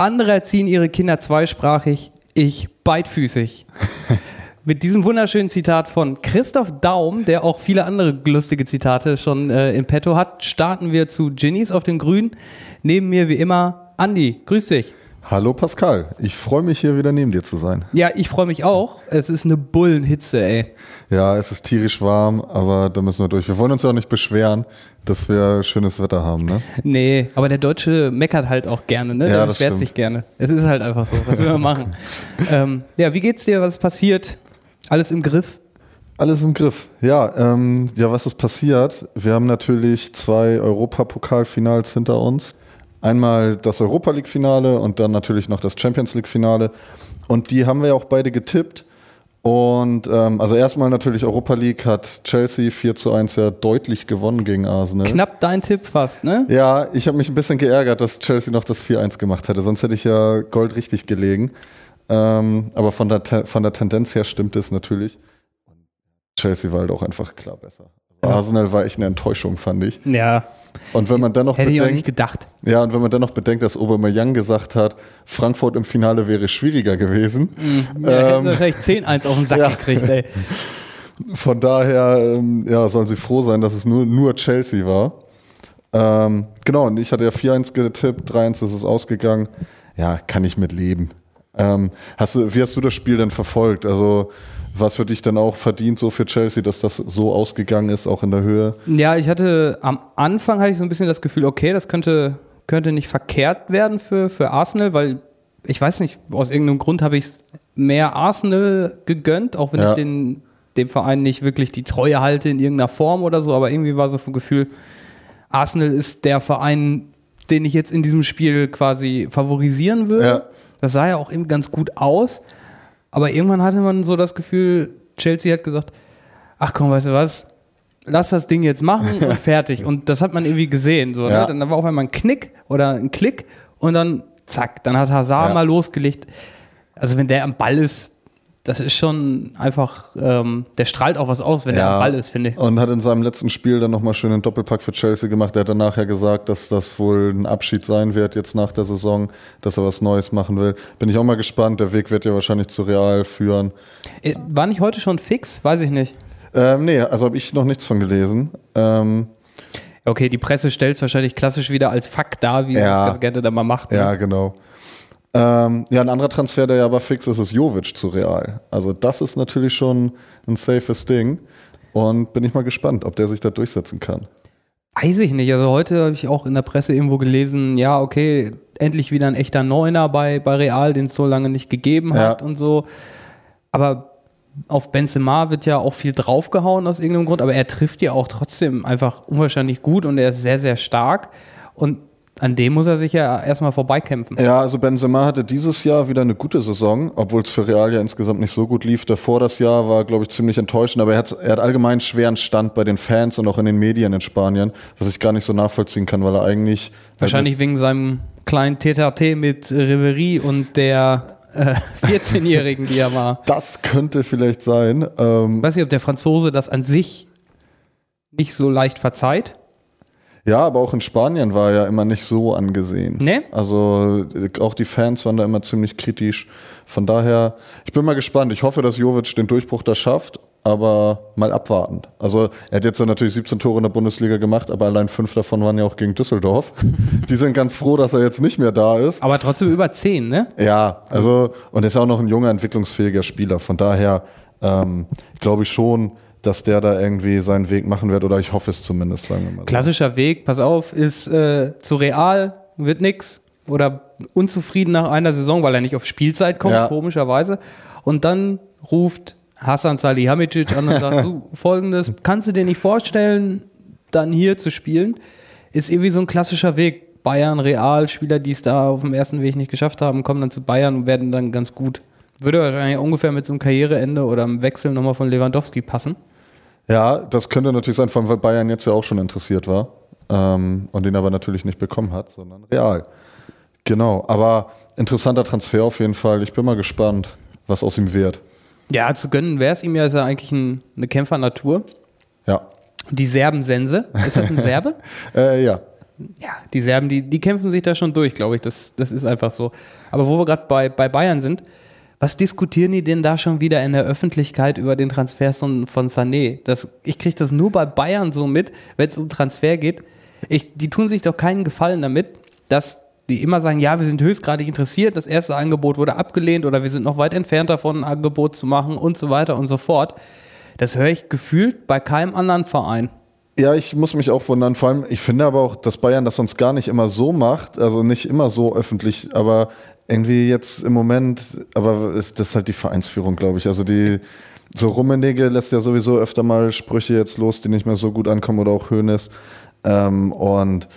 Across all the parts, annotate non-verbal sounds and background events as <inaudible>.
Andere erziehen ihre Kinder zweisprachig, ich beidfüßig. <laughs> Mit diesem wunderschönen Zitat von Christoph Daum, der auch viele andere lustige Zitate schon äh, in petto hat, starten wir zu Ginnies auf den Grün. Neben mir wie immer Andi. Grüß dich. Hallo Pascal, ich freue mich hier wieder neben dir zu sein. Ja, ich freue mich auch. Es ist eine Bullenhitze, ey. Ja, es ist tierisch warm, aber da müssen wir durch. Wir wollen uns ja auch nicht beschweren, dass wir schönes Wetter haben, ne? Nee, aber der Deutsche meckert halt auch gerne, ne? Ja, der beschwert stimmt. sich gerne. Es ist halt einfach so. Was will man machen? <laughs> ähm, ja, wie geht's dir? Was ist passiert? Alles im Griff? Alles im Griff. Ja, ähm, ja, was ist passiert? Wir haben natürlich zwei Europapokalfinals hinter uns. Einmal das Europa League-Finale und dann natürlich noch das Champions League-Finale. Und die haben wir ja auch beide getippt. Und ähm, also erstmal natürlich Europa League hat Chelsea 4 zu 1 ja deutlich gewonnen gegen Arsenal. Knapp dein Tipp fast, ne? Ja, ich habe mich ein bisschen geärgert, dass Chelsea noch das 4-1 gemacht hätte. Sonst hätte ich ja Gold richtig gelegen. Ähm, aber von der, von der Tendenz her stimmt es natürlich. Chelsea war halt auch einfach klar besser. Arsenal war echt eine Enttäuschung, fand ich. Ja, Und wenn man dann noch hätte ich auch nicht bedenkt, gedacht. ja, und wenn man dann noch bedenkt, dass Aubameyang gesagt hat, Frankfurt im Finale wäre schwieriger gewesen. Ja, hätten Ähm, vielleicht 10-1 auf den Sack <laughs> ja. gekriegt, ey. Von daher, ähm, ja, sollen sie froh sein, dass es nur, nur Chelsea war. Ähm, genau, und ich hatte ja 4-1 getippt, 3-1 ist es ausgegangen. Ja, kann ich mit leben. Ähm, hast du, wie hast du das Spiel denn verfolgt? Also, was für dich dann auch verdient so für Chelsea, dass das so ausgegangen ist, auch in der Höhe? Ja, ich hatte am Anfang hatte ich so ein bisschen das Gefühl, okay, das könnte, könnte nicht verkehrt werden für, für Arsenal, weil ich weiß nicht, aus irgendeinem Grund habe ich es mehr Arsenal gegönnt, auch wenn Ja. ich den, dem Verein nicht wirklich die Treue halte in irgendeiner Form oder so, aber irgendwie war so ein Gefühl, Arsenal ist der Verein, den ich jetzt in diesem Spiel quasi favorisieren würde. Ja. Das sah ja auch eben ganz gut aus. Aber irgendwann hatte man so das Gefühl, Chelsea hat gesagt, ach komm, weißt du was, lass das Ding jetzt machen <laughs> und fertig. Und das hat man irgendwie gesehen. So, Ja. ne? Dann war auf einmal ein Knick oder ein Klick und dann zack, dann hat Hazard Ja. mal losgelegt. Also wenn der am Ball ist, das ist schon einfach, ähm, der strahlt auch was aus, wenn der am Ball ist, finde ich. Und hat in seinem letzten Spiel dann nochmal schön einen Doppelpack für Chelsea gemacht. Er hat danach ja gesagt, dass das wohl ein Abschied sein wird jetzt nach der Saison, dass er was Neues machen will. Bin ich auch mal gespannt. Der Weg wird ja wahrscheinlich zu Real führen. Äh, War nicht heute schon fix? Weiß ich nicht. Ähm, nee, also habe ich noch nichts von gelesen. Ähm, Okay, die Presse stellt es wahrscheinlich klassisch wieder als Fakt dar, wie sie Ja. es ganz gerne dann mal macht. ne? ja, genau. Ähm, ja, ein anderer Transfer, der ja aber fix ist, ist Jovic zu Real. Also das ist natürlich schon ein safes Ding. Und bin ich mal gespannt, ob der sich da durchsetzen kann. Weiß ich nicht. Also heute habe ich auch in der Presse irgendwo gelesen, ja, okay, endlich wieder ein echter Neuner bei, bei Real, den es so lange nicht gegeben hat Ja. und so. Aber auf Benzema wird ja auch viel draufgehauen aus irgendeinem Grund, aber er trifft ja auch trotzdem einfach unwahrscheinlich gut und er ist sehr, sehr stark. Und an dem muss er sich ja erstmal vorbeikämpfen. Ja, also Benzema hatte dieses Jahr wieder eine gute Saison, obwohl es für Real ja insgesamt nicht so gut lief. Davor das Jahr war, glaube ich, ziemlich enttäuschend, aber er hat, er hat allgemein schweren Stand bei den Fans und auch in den Medien in Spanien, was ich gar nicht so nachvollziehen kann, weil er eigentlich Wahrscheinlich wegen seinem kleinen TTT mit Ribery und der äh, 14-Jährigen, die er war. <laughs> das könnte vielleicht sein. Ähm, Ich weiß nicht, ob der Franzose das an sich nicht so leicht verzeiht. Ja, aber auch in Spanien war er ja immer nicht so angesehen. Nee? Also auch die Fans waren da immer ziemlich kritisch. Von daher, ich bin mal gespannt. Ich hoffe, dass Jovic den Durchbruch da schafft, aber mal abwarten. Also er hat jetzt ja natürlich 17 Tore in der Bundesliga gemacht, aber allein fünf davon waren ja auch gegen Düsseldorf. <laughs> Die sind ganz froh, dass er jetzt nicht mehr da ist. Aber trotzdem über 10, ne? Ja, also und er ist auch noch ein junger, entwicklungsfähiger Spieler. Von daher ähm, glaube ich schon, dass der da irgendwie seinen Weg machen wird oder ich hoffe es zumindest, sagen wir mal. so. Klassischer Weg, pass auf, ist äh, zu real, wird nix. Oder unzufrieden nach einer Saison, weil er nicht auf Spielzeit kommt, Ja. komischerweise. Und dann ruft Hassan Salihamidzic an und sagt, <laughs> du, folgendes, kannst du dir nicht vorstellen, dann hier zu spielen? Ist irgendwie so ein klassischer Weg. Bayern, Real, Spieler, die es da auf dem ersten Weg nicht geschafft haben, kommen dann zu Bayern und werden dann ganz gut. Würde wahrscheinlich ungefähr mit so einem Karriereende oder einem Wechsel nochmal von Lewandowski passen. Ja, das könnte natürlich sein, vor allem weil Bayern jetzt ja auch schon interessiert war ähm, und den aber natürlich nicht bekommen hat, sondern Real. Genau, aber interessanter Transfer auf jeden Fall. Ich bin mal gespannt, was aus ihm wird. Ja, zu gönnen wäre es ihm ja, ist er eigentlich ein, eine Kämpfernatur. Ja. Die Serbensense. Ist das ein <laughs> Serbe? Äh, ja. ja, die Serben, die, die kämpfen sich da schon durch, glaube ich. Das, das ist einfach so. Aber wo wir gerade bei, bei Bayern sind, was diskutieren die denn da schon wieder in der Öffentlichkeit über den Transfer von, Sané? Das, ich kriege das nur bei Bayern so mit, wenn es um Transfer geht. Ich, die tun sich doch keinen Gefallen damit, dass die immer sagen, ja, wir sind höchstgradig interessiert, das erste Angebot wurde abgelehnt oder wir sind noch weit entfernt davon, ein Angebot zu machen und so weiter und so fort. Das höre ich gefühlt bei keinem anderen Verein. Ja, ich muss mich auch wundern. Vor allem, ich finde aber auch, dass Bayern das sonst gar nicht immer so macht, also nicht immer so öffentlich, aber irgendwie jetzt im Moment, aber ist das halt die Vereinsführung, glaube ich. Also die, so Rummenigge lässt ja sowieso öfter mal Sprüche jetzt los, die nicht mehr so gut ankommen oder auch Hönes. Ähm, und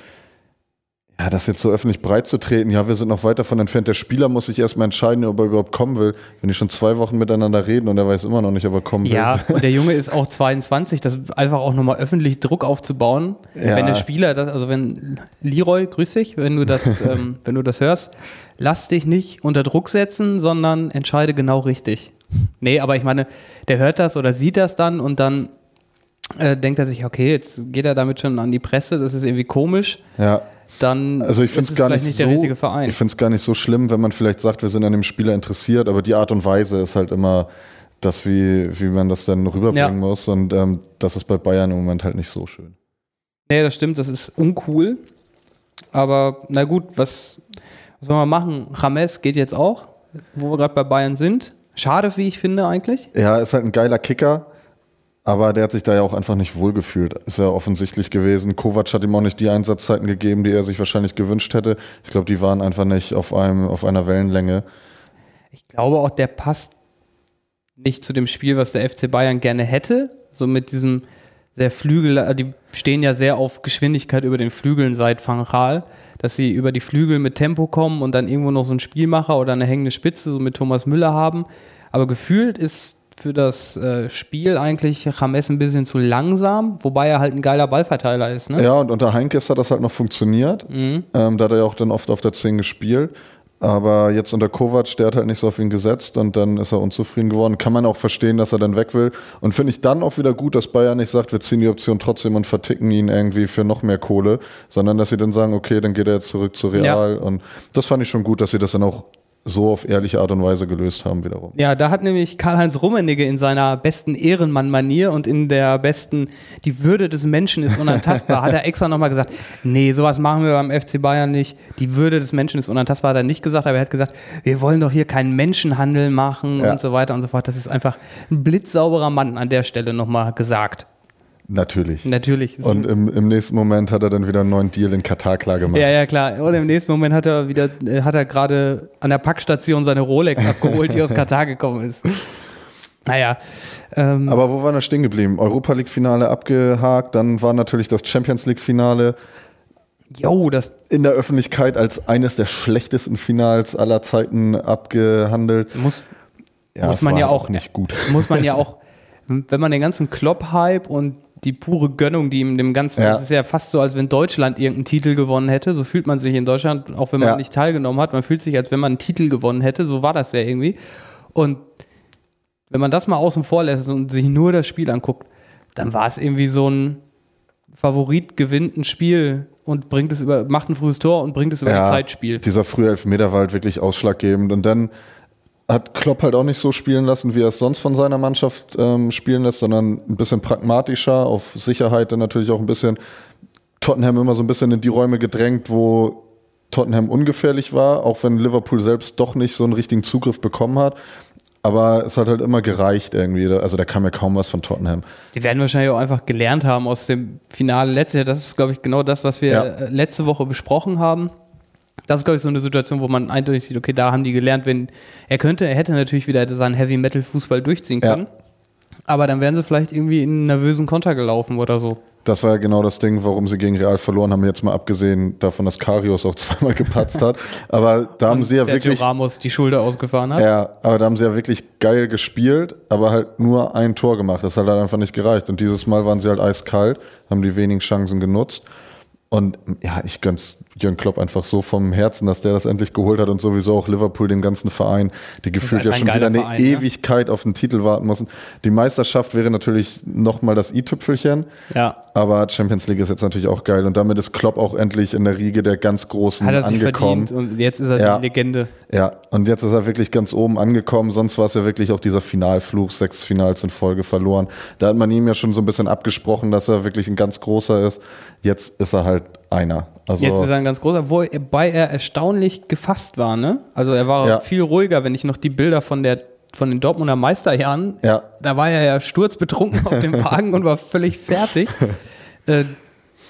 ja, das jetzt so öffentlich breit zu treten, ja, wir sind noch weit davon entfernt. Der Spieler muss sich erstmal entscheiden, ob er überhaupt kommen will. Wenn die schon zwei Wochen miteinander reden und er weiß immer noch nicht, ob er kommen will. Ja, <laughs> und der Junge ist auch 22, das einfach auch nochmal öffentlich Druck aufzubauen. Ja. Wenn der Spieler, das, also wenn Leroy, grüß dich, wenn du das, <laughs> ähm, wenn du das hörst, lass dich nicht unter Druck setzen, sondern entscheide genau richtig. Nee, aber ich meine, der hört das oder sieht das dann und dann äh, denkt er sich, okay, jetzt geht er damit schon an die Presse, das ist irgendwie komisch. Ja dann also ich ist es gar vielleicht nicht, so, der richtige Verein. Ich finde es gar nicht so schlimm, wenn man vielleicht sagt, wir sind an dem Spieler interessiert, aber die Art und Weise ist halt immer das, wie, wie man das dann rüberbringen ja. muss. Und ähm, das ist bei Bayern im Moment halt nicht so schön. Nee, das stimmt, das ist uncool. Aber na gut, was, was soll man machen? James geht jetzt auch, wo wir gerade bei Bayern sind. Schade, wie ich finde, eigentlich. Ja, ist halt ein geiler Kicker. Aber der hat sich da ja auch einfach nicht wohlgefühlt. Ist ja offensichtlich gewesen. Kovac hat ihm auch nicht die Einsatzzeiten gegeben, die er sich wahrscheinlich gewünscht hätte. Ich glaube, die waren einfach nicht auf, einem, auf einer Wellenlänge. Ich glaube auch, der passt nicht zu dem Spiel, was der FC Bayern gerne hätte. So mit diesem der Flügel, äh, die stehen ja sehr auf Geschwindigkeit über den Flügeln seit Van Raal, dass sie über die Flügel mit Tempo kommen und dann irgendwo noch so einen Spielmacher oder eine hängende Spitze, so mit Thomas Müller haben. Aber gefühlt ist für das äh, Spiel eigentlich James ein bisschen zu langsam, wobei er halt ein geiler Ballverteiler ist. Ne? Ja, und unter Heinkes hat das halt noch funktioniert. Mhm. Ähm, da hat er ja auch dann oft auf der 10 gespielt. Aber jetzt unter Kovac, der hat halt nicht so auf ihn gesetzt und dann ist er unzufrieden geworden. Kann man auch verstehen, dass er dann weg will. Und finde ich dann auch wieder gut, dass Bayern nicht sagt, wir ziehen die Option trotzdem und verticken ihn irgendwie für noch mehr Kohle, sondern dass sie dann sagen, okay, dann geht er jetzt zurück zu Real. Ja. Und das fand ich schon gut, dass sie das dann auch so auf ehrliche Art und Weise gelöst haben wiederum. Ja, da hat nämlich Karl-Heinz Rummenigge in seiner besten Ehrenmann-Manier und in der besten, die Würde des Menschen ist unantastbar, hat er extra nochmal gesagt, nee, sowas machen wir beim FC Bayern nicht. Die Würde des Menschen ist unantastbar, hat er nicht gesagt, aber er hat gesagt, wir wollen doch hier keinen Menschenhandel machen ja. und so weiter und so fort. Das ist einfach ein blitzsauberer Mann an der Stelle nochmal gesagt. Natürlich. Natürlich. Und im, im, nächsten Moment hat er dann wieder einen neuen Deal in Katar klar gemacht. Ja, ja, klar. Und im nächsten Moment hat er wieder, äh, hat er gerade an der Packstation seine Rolex <laughs> abgeholt, die aus Katar gekommen ist. Naja. Ähm, Aber wo waren wir stehen geblieben? Europa League-Finale abgehakt, dann war natürlich das Champions League-Finale. Jo, das. In der Öffentlichkeit als eines der schlechtesten Finals aller Zeiten abgehandelt. Muss, ja, muss man ja auch nicht gut. Muss man ja auch, <laughs> wenn man den ganzen Klopp-Hype und die pure Gönnung, die ihm dem Ganzen, ja. das ist ja fast so, als wenn Deutschland irgendeinen Titel gewonnen hätte. So fühlt man sich in Deutschland, auch wenn man ja. nicht teilgenommen hat. Man fühlt sich, als wenn man einen Titel gewonnen hätte. So war das ja irgendwie. Und wenn man das mal außen vor lässt und sich nur das Spiel anguckt, dann war es irgendwie so ein Favorit gewinnt ein Spiel und bringt es über, macht ein frühes Tor und bringt es über ja, ein Zeitspiel. Dieser frühe Elfmeter war halt wirklich ausschlaggebend. Und dann hat Klopp halt auch nicht so spielen lassen, wie er es sonst von seiner Mannschaft ähm, spielen lässt, sondern ein bisschen pragmatischer, auf Sicherheit dann natürlich auch ein bisschen Tottenham immer so ein bisschen in die Räume gedrängt, wo Tottenham ungefährlich war, auch wenn Liverpool selbst doch nicht so einen richtigen Zugriff bekommen hat. Aber es hat halt immer gereicht irgendwie. Also da kam ja kaum was von Tottenham. Die werden wahrscheinlich auch einfach gelernt haben aus dem Finale letztes Jahr. Das ist, glaube ich, genau das, was wir ja. letzte Woche besprochen haben das ist, glaube ich, so eine Situation, wo man eindeutig sieht, okay, da haben die gelernt, wenn er könnte, er hätte natürlich wieder seinen Heavy Metal Fußball durchziehen können. Ja. Aber dann wären sie vielleicht irgendwie in einen nervösen Konter gelaufen oder so. Das war ja genau das Ding, warum sie gegen Real verloren haben. Jetzt mal abgesehen davon, dass Karius auch <laughs> zweimal gepatzt hat. Aber da haben sie ja Sergio wirklich. Ramos die Schulter ausgefahren hat. Ja, aber da haben sie ja wirklich geil gespielt, aber halt nur ein Tor gemacht. Das hat halt einfach nicht gereicht. Und dieses Mal waren sie halt eiskalt, haben die wenigen Chancen genutzt. Und ja, ich gönn's Jürgen Klopp einfach so vom Herzen, dass der das endlich geholt hat und sowieso auch Liverpool, den ganzen Verein, die gefühlt ja schon wieder eine Verein, ne? Ewigkeit auf den Titel warten mussten. Die Meisterschaft wäre natürlich nochmal das i-Tüpfelchen, Ja. aber Champions League ist jetzt natürlich auch geil und damit ist Klopp auch endlich in der Riege der ganz Großen Hat er sich angekommen. verdient und jetzt ist er Ja. die Legende. Ja, und jetzt ist er wirklich ganz oben angekommen. Sonst war es ja wirklich auch dieser Finalfluch, sechs Finals in Folge verloren. Da hat man ihm ja schon so ein bisschen abgesprochen, dass er wirklich ein ganz großer ist. Jetzt ist er halt einer. Also, Jetzt ist er ein ganz großer, wobei er erstaunlich gefasst war, ne? Also er war Ja. viel ruhiger, wenn ich noch die Bilder von der von den Dortmunder Meisterjahren, Ja. da war er ja sturzbetrunken auf dem <laughs> Wagen und war völlig fertig. äh,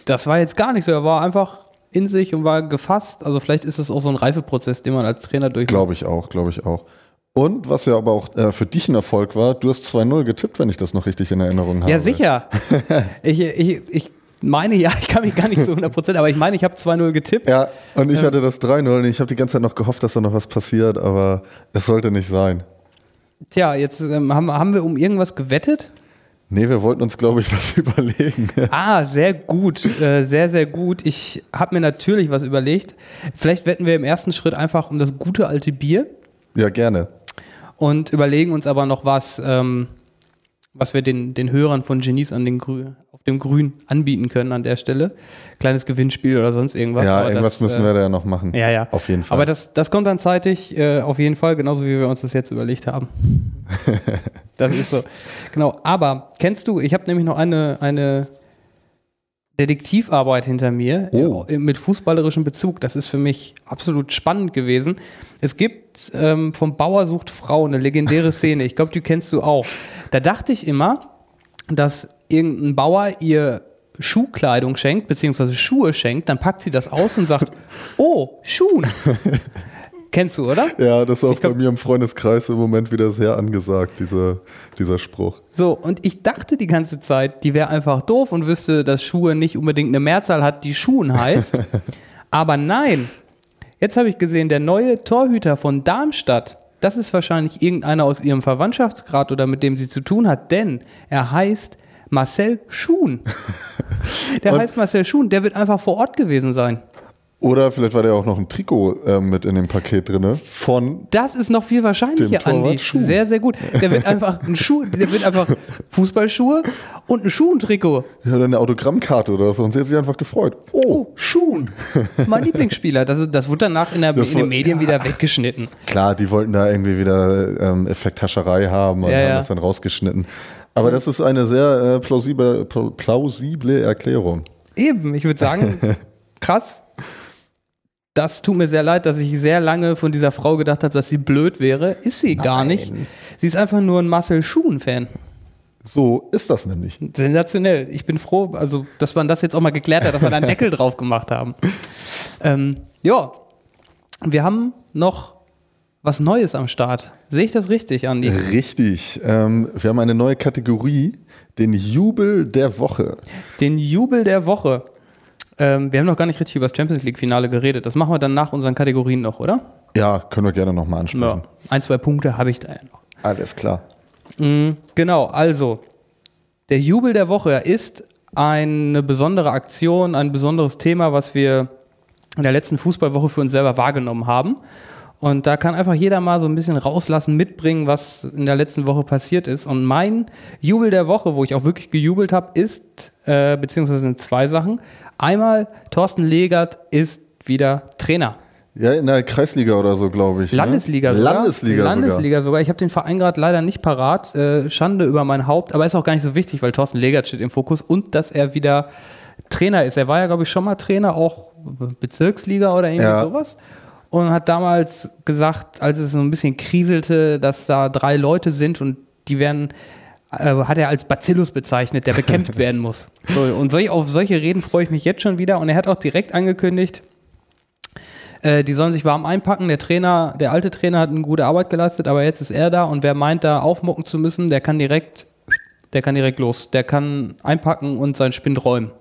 das war jetzt gar nicht so. Er war einfach in sich und war gefasst. Also vielleicht ist es auch so ein Reifeprozess, den man als Trainer durchmacht. glaube ich auch, glaube ich auch. Und was ja aber auch äh, für dich ein Erfolg war, du hast 2-0 getippt, wenn ich das noch richtig in Erinnerung habe. Ja, sicher. <laughs> ich, ich, ich meine, ja, ich kann mich gar nicht <laughs> zu 100%, aber ich meine, ich habe 2-0 getippt. Ja, und ich hatte das 3-0 und ich habe die ganze Zeit noch gehofft, dass da noch was passiert, aber es sollte nicht sein. Tja, jetzt ähm, haben, haben wir um irgendwas gewettet. Nee, wir wollten uns, glaube ich, was <laughs> überlegen. Ah, sehr gut, äh, sehr, sehr gut. Ich habe mir natürlich was überlegt. Vielleicht wetten wir im ersten Schritt einfach um das gute alte Bier ja, gerne. und überlegen uns aber noch was, ähm, was wir den, den Hörern von Genies an den Grü auf dem Grün anbieten können an der Stelle. Kleines Gewinnspiel oder sonst irgendwas. ja, aber irgendwas das, müssen wir da ja noch machen. Ja, ja. Auf jeden Fall. Aber das, das kommt dann zeitig, äh, auf jeden Fall, genauso wie wir uns das jetzt überlegt haben. <laughs> das ist so. Genau. Aber kennst du, ich habe nämlich noch eine, eine Detektivarbeit hinter mir Oh. äh, mit fußballerischem Bezug. Das ist für mich absolut spannend gewesen. Es gibt ähm, vom Bauer sucht Frau eine legendäre <laughs> Szene. Ich glaube, die kennst du auch. Da dachte ich immer, dass irgendein Bauer ihr Schuhkleidung schenkt, beziehungsweise Schuhe schenkt, dann packt sie das aus und sagt, <laughs> oh, Schuhen. Kennst du, oder? Ja, das ist auch glaub- bei mir im Freundeskreis im Moment wieder sehr angesagt, diese, dieser Spruch. So, und ich dachte die ganze Zeit, die wäre einfach doof und wüsste, dass Schuhe nicht unbedingt eine Mehrzahl hat, die Schuhen heißt. <laughs> Aber nein, jetzt habe ich gesehen, der neue Torhüter von Darmstadt, das ist wahrscheinlich irgendeiner aus ihrem Verwandtschaftsgrad oder mit dem sie zu tun hat, denn er heißt Marcel Schuhn. <laughs> Der heißt Marcel Schuhn, der wird einfach vor Ort gewesen sein. Oder vielleicht war da ja auch noch ein Trikot äh, mit in dem Paket drin von. Das ist noch viel wahrscheinlicher, Andi. Schuh. Sehr, sehr gut. Der wird einfach ein Schuh, der wird einfach <laughs> Fußballschuhe und ein Schuhentrikot. Ja, oder eine Autogrammkarte oder so. Und sie hat sich einfach gefreut. Oh, Schuhen. Mein Lieblingsspieler. Das, das wurde danach in, der, in den Medien wieder weggeschnitten. Klar, die wollten da irgendwie wieder ähm, Effekthascherei haben und Ja, haben ja. das dann rausgeschnitten. Aber das ist eine sehr äh, plausible, pl- plausible Erklärung. Eben, ich würde sagen, <laughs> krass. Das tut mir sehr leid, dass ich sehr lange von dieser Frau gedacht habe, dass sie blöd wäre. Ist sie gar nicht. Sie ist einfach nur ein Marcel Schuhen-Fan. So ist das nämlich. Sensationell. Ich bin froh, also, dass man das jetzt auch mal geklärt hat, dass wir da einen Deckel <laughs> drauf gemacht haben. Ähm, ja, wir haben noch was Neues am Start. Sehe ich das richtig, Andi? Richtig. Ähm, wir haben eine neue Kategorie, den Jubel der Woche. Den Jubel der Woche. Ähm, wir haben noch gar nicht richtig über das Champions League-Finale geredet. Das machen wir dann nach unseren Kategorien noch, oder? Ja, können wir gerne nochmal ansprechen. Ja. Ein, zwei Punkte habe ich da ja noch. Alles klar. Mhm, genau, also der Jubel der Woche ist eine besondere Aktion, ein besonderes Thema, was wir in der letzten Fußballwoche für uns selber wahrgenommen haben. Und da kann einfach jeder mal so ein bisschen rauslassen, mitbringen, was in der letzten Woche passiert ist. Und mein Jubel der Woche, wo ich auch wirklich gejubelt habe, ist, äh, beziehungsweise sind zwei Sachen. Einmal, Thorsten Legert ist wieder Trainer. Ja, in der Kreisliga oder so, glaube ich. Landesliga ne? sogar. Landesliga, Landesliga sogar. Ich habe den Verein gerade leider nicht parat. Äh, Schande über mein Haupt, aber ist auch gar nicht so wichtig, weil Thorsten Legert steht im Fokus und dass er wieder Trainer ist. Er war ja, glaube ich, schon mal Trainer, auch Bezirksliga oder irgendwie Ja. sowas. Und hat damals gesagt, als es so ein bisschen kriselte, dass da drei Leute sind und die werden, hat er als Bacillus bezeichnet, der bekämpft <laughs> werden muss. So, und solch, auf solche Reden freue ich mich jetzt schon wieder. Und er hat auch direkt angekündigt, äh, die sollen sich warm einpacken. Der Trainer, der alte Trainer hat eine gute Arbeit geleistet, aber jetzt ist er da und wer meint, da aufmucken zu müssen, der kann direkt, der kann direkt los. Der kann einpacken und seinen Spind räumen.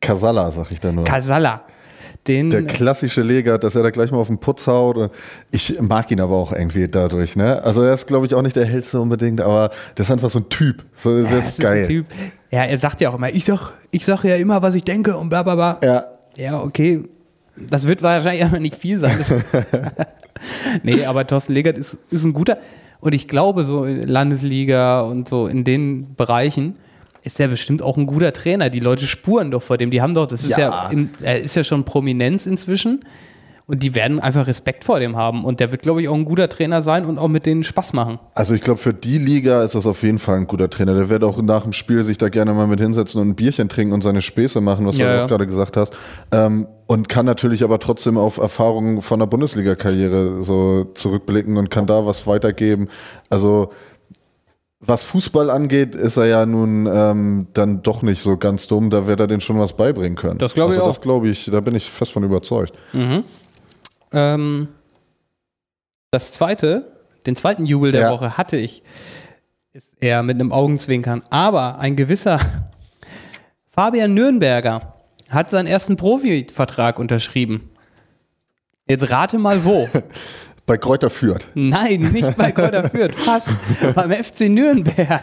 Kasala, sag ich da nur. Kasala. Den, der klassische Leger, dass er da gleich mal auf den Putz haut. Ich mag ihn aber auch irgendwie dadurch. Ne? Also er ist, glaube ich, auch nicht der hellste unbedingt, aber der ist einfach so ein Typ. So, Ja, ist das geil. ein Typ. Ja, er sagt ja auch immer, ich sag, ich sag ja immer, was ich denke und bla bla bla. Ja, Ja, okay. Das wird wahrscheinlich aber nicht viel sein. <laughs> nee, aber Thorsten Legert ist, ist ein guter. Und ich glaube, so Landesliga und so in den Bereichen ist er bestimmt auch ein guter Trainer. Die Leute spuren doch vor dem. Die haben doch, das ist ja, Ja. im, er ist ja schon Prominenz inzwischen. Und die werden einfach Respekt vor dem haben. Und der wird, glaube ich, auch ein guter Trainer sein und auch mit denen Spaß machen. Also ich glaube, für die Liga ist das auf jeden Fall ein guter Trainer. Der wird auch nach dem Spiel sich da gerne mal mit hinsetzen und ein Bierchen trinken und seine Späße machen, was Ja, du ja. auch gerade gesagt hast. Ähm, und kann natürlich aber trotzdem auf Erfahrungen von der Bundesliga-Karriere so zurückblicken und kann da was weitergeben. Also was Fußball angeht, ist er ja nun ähm, dann doch nicht so ganz dumm. Da wird er denen schon was beibringen können. Das glaube ich also auch. Das glaube ich, da bin ich fest von überzeugt. Ähm, das zweite, den zweiten Jubel der Ja. Woche hatte ich, ist eher mit einem Augenzwinkern. Aber ein gewisser <laughs> Fabian Nürnberger hat seinen ersten Profivertrag unterschrieben. Jetzt rate mal wo. <laughs> Bei Kräuter führt. Nein, nicht bei Kräuter Fürth. <laughs> Fast. Beim FC Nürnberg.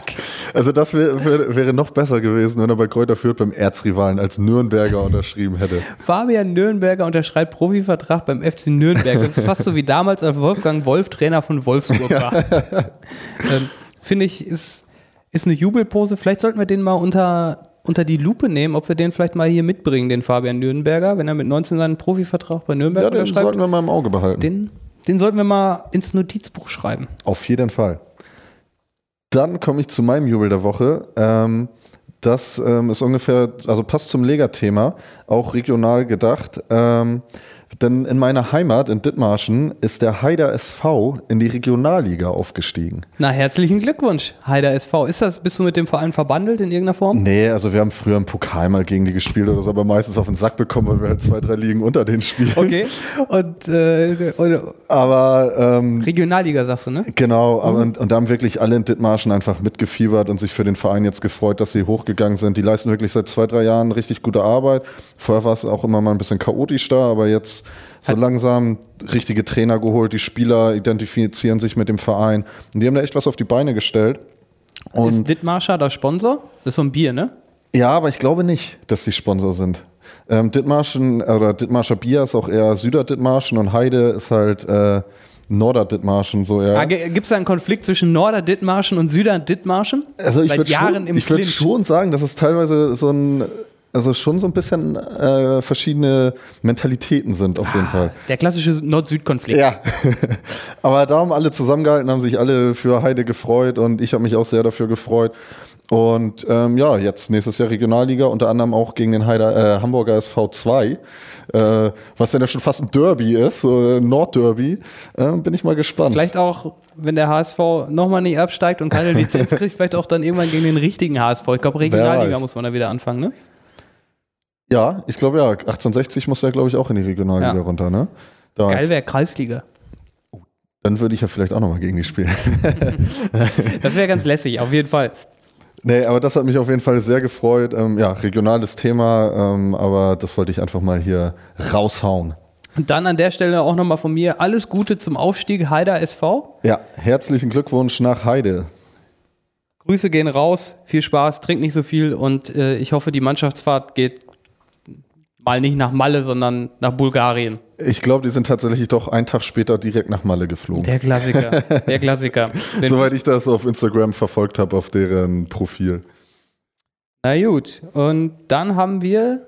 Also das wär, wär, wäre noch besser gewesen, wenn er bei Kräuter führt beim Erzrivalen als Nürnberger unterschrieben hätte. Fabian Nürnberger unterschreibt Profivertrag beim FC Nürnberg. Das ist fast so wie damals, als Wolfgang Wolf Trainer von Wolfsburg war. ähm, Finde ich, ist, ist eine Jubelpose. Vielleicht sollten wir den mal unter, unter die Lupe nehmen, ob wir den vielleicht mal hier mitbringen, den Fabian Nürnberger, wenn er mit 19 seinen Profivertrag bei Nürnberg Ja, den unterschreibt. sollten wir mal im Auge behalten. Den, den sollten wir mal ins Notizbuch schreiben. Auf jeden Fall. Dann komme ich zu meinem Jubel der Woche. Ähm, das ähm, ist ungefähr, also passt zum Lega-Thema, auch regional gedacht. Ähm, denn in meiner Heimat in Dithmarschen ist der Haider SV in die Regionalliga aufgestiegen. Na, herzlichen Glückwunsch, Heider SV. Ist das, bist du mit dem Verein verbandelt in irgendeiner Form? Nee, also wir haben früher im Pokal mal gegen die gespielt oder so, aber meistens auf den Sack bekommen, weil wir halt zwei, drei Ligen unter denen spielen. Okay. Und, äh, und Aber ähm, Regionalliga sagst du, ne? Genau, aber und, und da haben wirklich alle in Dithmarschen einfach mitgefiebert und sich für den Verein jetzt gefreut, dass sie hochgegangen sind. Die leisten wirklich seit zwei, drei Jahren richtig gute Arbeit. Vorher war es auch immer mal ein bisschen chaotisch da, aber jetzt so Hat- langsam richtige Trainer geholt, die Spieler identifizieren sich mit dem Verein und die haben da echt was auf die Beine gestellt. ist Und Dithmarscher der Sponsor? Das ist so ein Bier, ne? ja, aber ich glaube nicht, dass sie Sponsor sind. Ähm, Dithmarschen oder Dithmarscher Bier ist auch eher Süderdithmarschen und Heide ist halt äh, Norderdithmarschen so eher. Ah, Gibt es da einen Konflikt zwischen Norder Dithmarschen und Süder Dithmarschen? Also ich Seit würde Jahren schon, ich würd schon sagen, dass es teilweise so ein, also schon so ein bisschen äh, verschiedene Mentalitäten sind auf jeden Fall. Der klassische Nord-Süd-Konflikt. Ja, <laughs> aber da haben alle zusammengehalten, haben sich alle für Heide gefreut und ich habe mich auch sehr dafür gefreut. Und ähm, ja, jetzt nächstes Jahr Regionalliga, unter anderem auch gegen den Heider, äh, Hamburger SV 2, äh, was dann ja schon fast ein Derby ist, ein Nordderby. Äh, bin ich mal gespannt. Vielleicht auch, wenn der HSV nochmal nicht absteigt und keine <laughs> Lizenz kriegt, vielleicht auch dann irgendwann gegen den richtigen HSV. Ich glaube, Regionalliga muss man da wieder anfangen, ne? Ja, ich glaube ja, 1860 muss er glaube ich auch in die Regionalliga Ja. runter, ne? Da Geil wäre Kreisliga. Dann würde ich ja vielleicht auch nochmal gegen die spielen. <laughs> Das wäre ganz lässig, auf jeden Fall. nee, aber das hat mich auf jeden Fall sehr gefreut. Ähm, ja, regionales Thema, ähm, aber das wollte ich einfach mal hier raushauen. Und dann an der Stelle auch nochmal von mir alles Gute zum Aufstieg Heider SV. Ja, herzlichen Glückwunsch nach Heide. Grüße gehen raus, viel Spaß, trinkt nicht so viel und äh, ich hoffe, die Mannschaftsfahrt geht mal nicht nach Malle, sondern nach Bulgarien. Ich glaube, die sind tatsächlich doch einen Tag später direkt nach Malle geflogen. Der Klassiker, der Klassiker. <laughs> Soweit ich das auf Instagram verfolgt habe, auf deren Profil. Na gut, und dann haben wir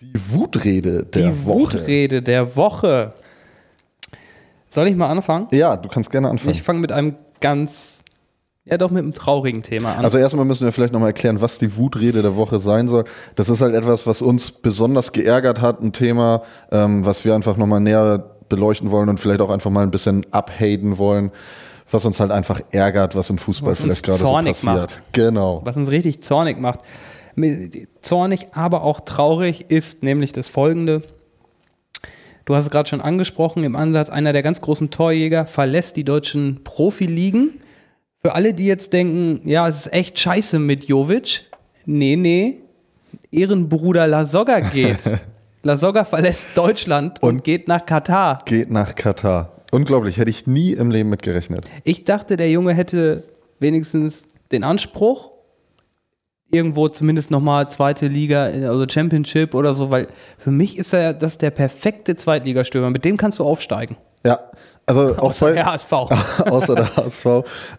Die Wutrede der die Woche. Wutrede der Woche. Soll ich mal anfangen? Ja, du kannst gerne anfangen. Ich fange mit einem ganz, ja doch mit einem traurigen Thema an. Also erstmal müssen wir vielleicht nochmal erklären, was die Wutrede der Woche sein soll. Das ist halt etwas, was uns besonders geärgert hat, ein Thema, ähm, was wir einfach nochmal näher beleuchten wollen und vielleicht auch einfach mal ein bisschen abhaten wollen, was uns halt einfach ärgert, was im Fußball Was vielleicht gerade so zornig passiert. macht. Genau. was uns richtig zornig macht. Zornig, aber auch traurig ist nämlich das folgende. Du hast es gerade schon angesprochen, im Ansatz, einer der ganz großen Torjäger verlässt die deutschen Profiligen. Für alle, die jetzt denken, ja, es ist echt scheiße mit Jovic. Nee, nee, Ehrenbruder Lasogga geht. <laughs> Lasogga verlässt Deutschland und, Und- geht nach Katar. Geht nach Katar. Unglaublich, hätte ich nie im Leben mitgerechnet. Ich dachte, der Junge hätte wenigstens den Anspruch, irgendwo zumindest nochmal zweite Liga, also Championship oder so, weil für mich ist er das der perfekte Zweitligastürmer. Mit dem kannst du aufsteigen. Ja, also <laughs> auch Außer bei, der HSV. <laughs> außer der HSV,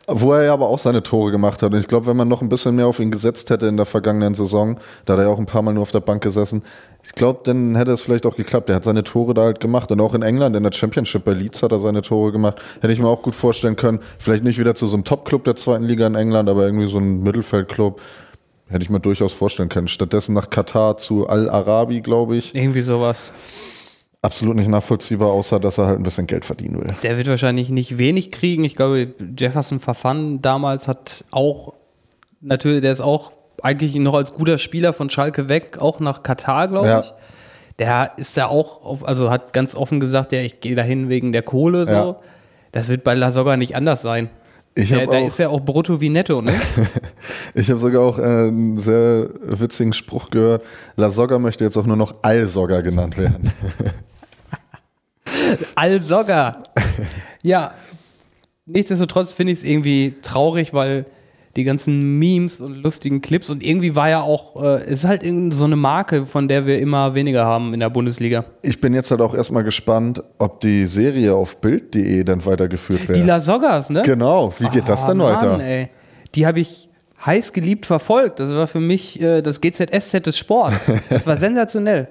wo er ja aber auch seine Tore gemacht hat. Und ich glaube, wenn man noch ein bisschen mehr auf ihn gesetzt hätte in der vergangenen Saison, da hat er ja auch ein paar Mal nur auf der Bank gesessen, ich glaube, dann hätte es vielleicht auch geklappt. Er hat seine Tore da halt gemacht. Und auch in England in der Championship bei Leeds hat er seine Tore gemacht. Hätte ich mir auch gut vorstellen können. Vielleicht nicht wieder zu so einem Top-Club der zweiten Liga in England, aber irgendwie so ein Mittelfeldclub. Hätte ich mir durchaus vorstellen können. Stattdessen nach Katar zu Al-Arabi, glaube ich. Irgendwie sowas. Absolut nicht nachvollziehbar, außer dass er halt ein bisschen Geld verdienen will. Der wird wahrscheinlich nicht wenig kriegen. Ich glaube, Jefferson Verfan damals hat auch, natürlich, der ist auch eigentlich noch als guter Spieler von Schalke weg, auch nach Katar, glaube Ja. ich. Der ist ja auch, auf, also hat ganz offen gesagt, ja, ich gehe dahin wegen der Kohle, so. Ja. Das wird bei La Soga nicht anders sein. Ich Der, habe da auch, ist ja auch brutto wie netto, ne? <laughs> ich hab sogar auch äh, einen sehr witzigen Spruch gehört. La Soga möchte jetzt auch nur noch Al-Soga genannt werden. <laughs> Al-Soga. ja, nichtsdestotrotz finde ich es irgendwie traurig, weil die ganzen Memes und lustigen Clips und irgendwie war ja auch, äh, es ist halt irgendwie so eine Marke, von der wir immer weniger haben in der Bundesliga. Ich bin jetzt halt auch erstmal gespannt, ob die Serie auf Bild.de dann weitergeführt Die wird. La Sogas, ne? Genau, wie geht das Ah, denn weiter? Mann, ey. Die habe ich heiß geliebt verfolgt. Das war für mich äh, das GZSZ des Sports. Das war <laughs> sensationell.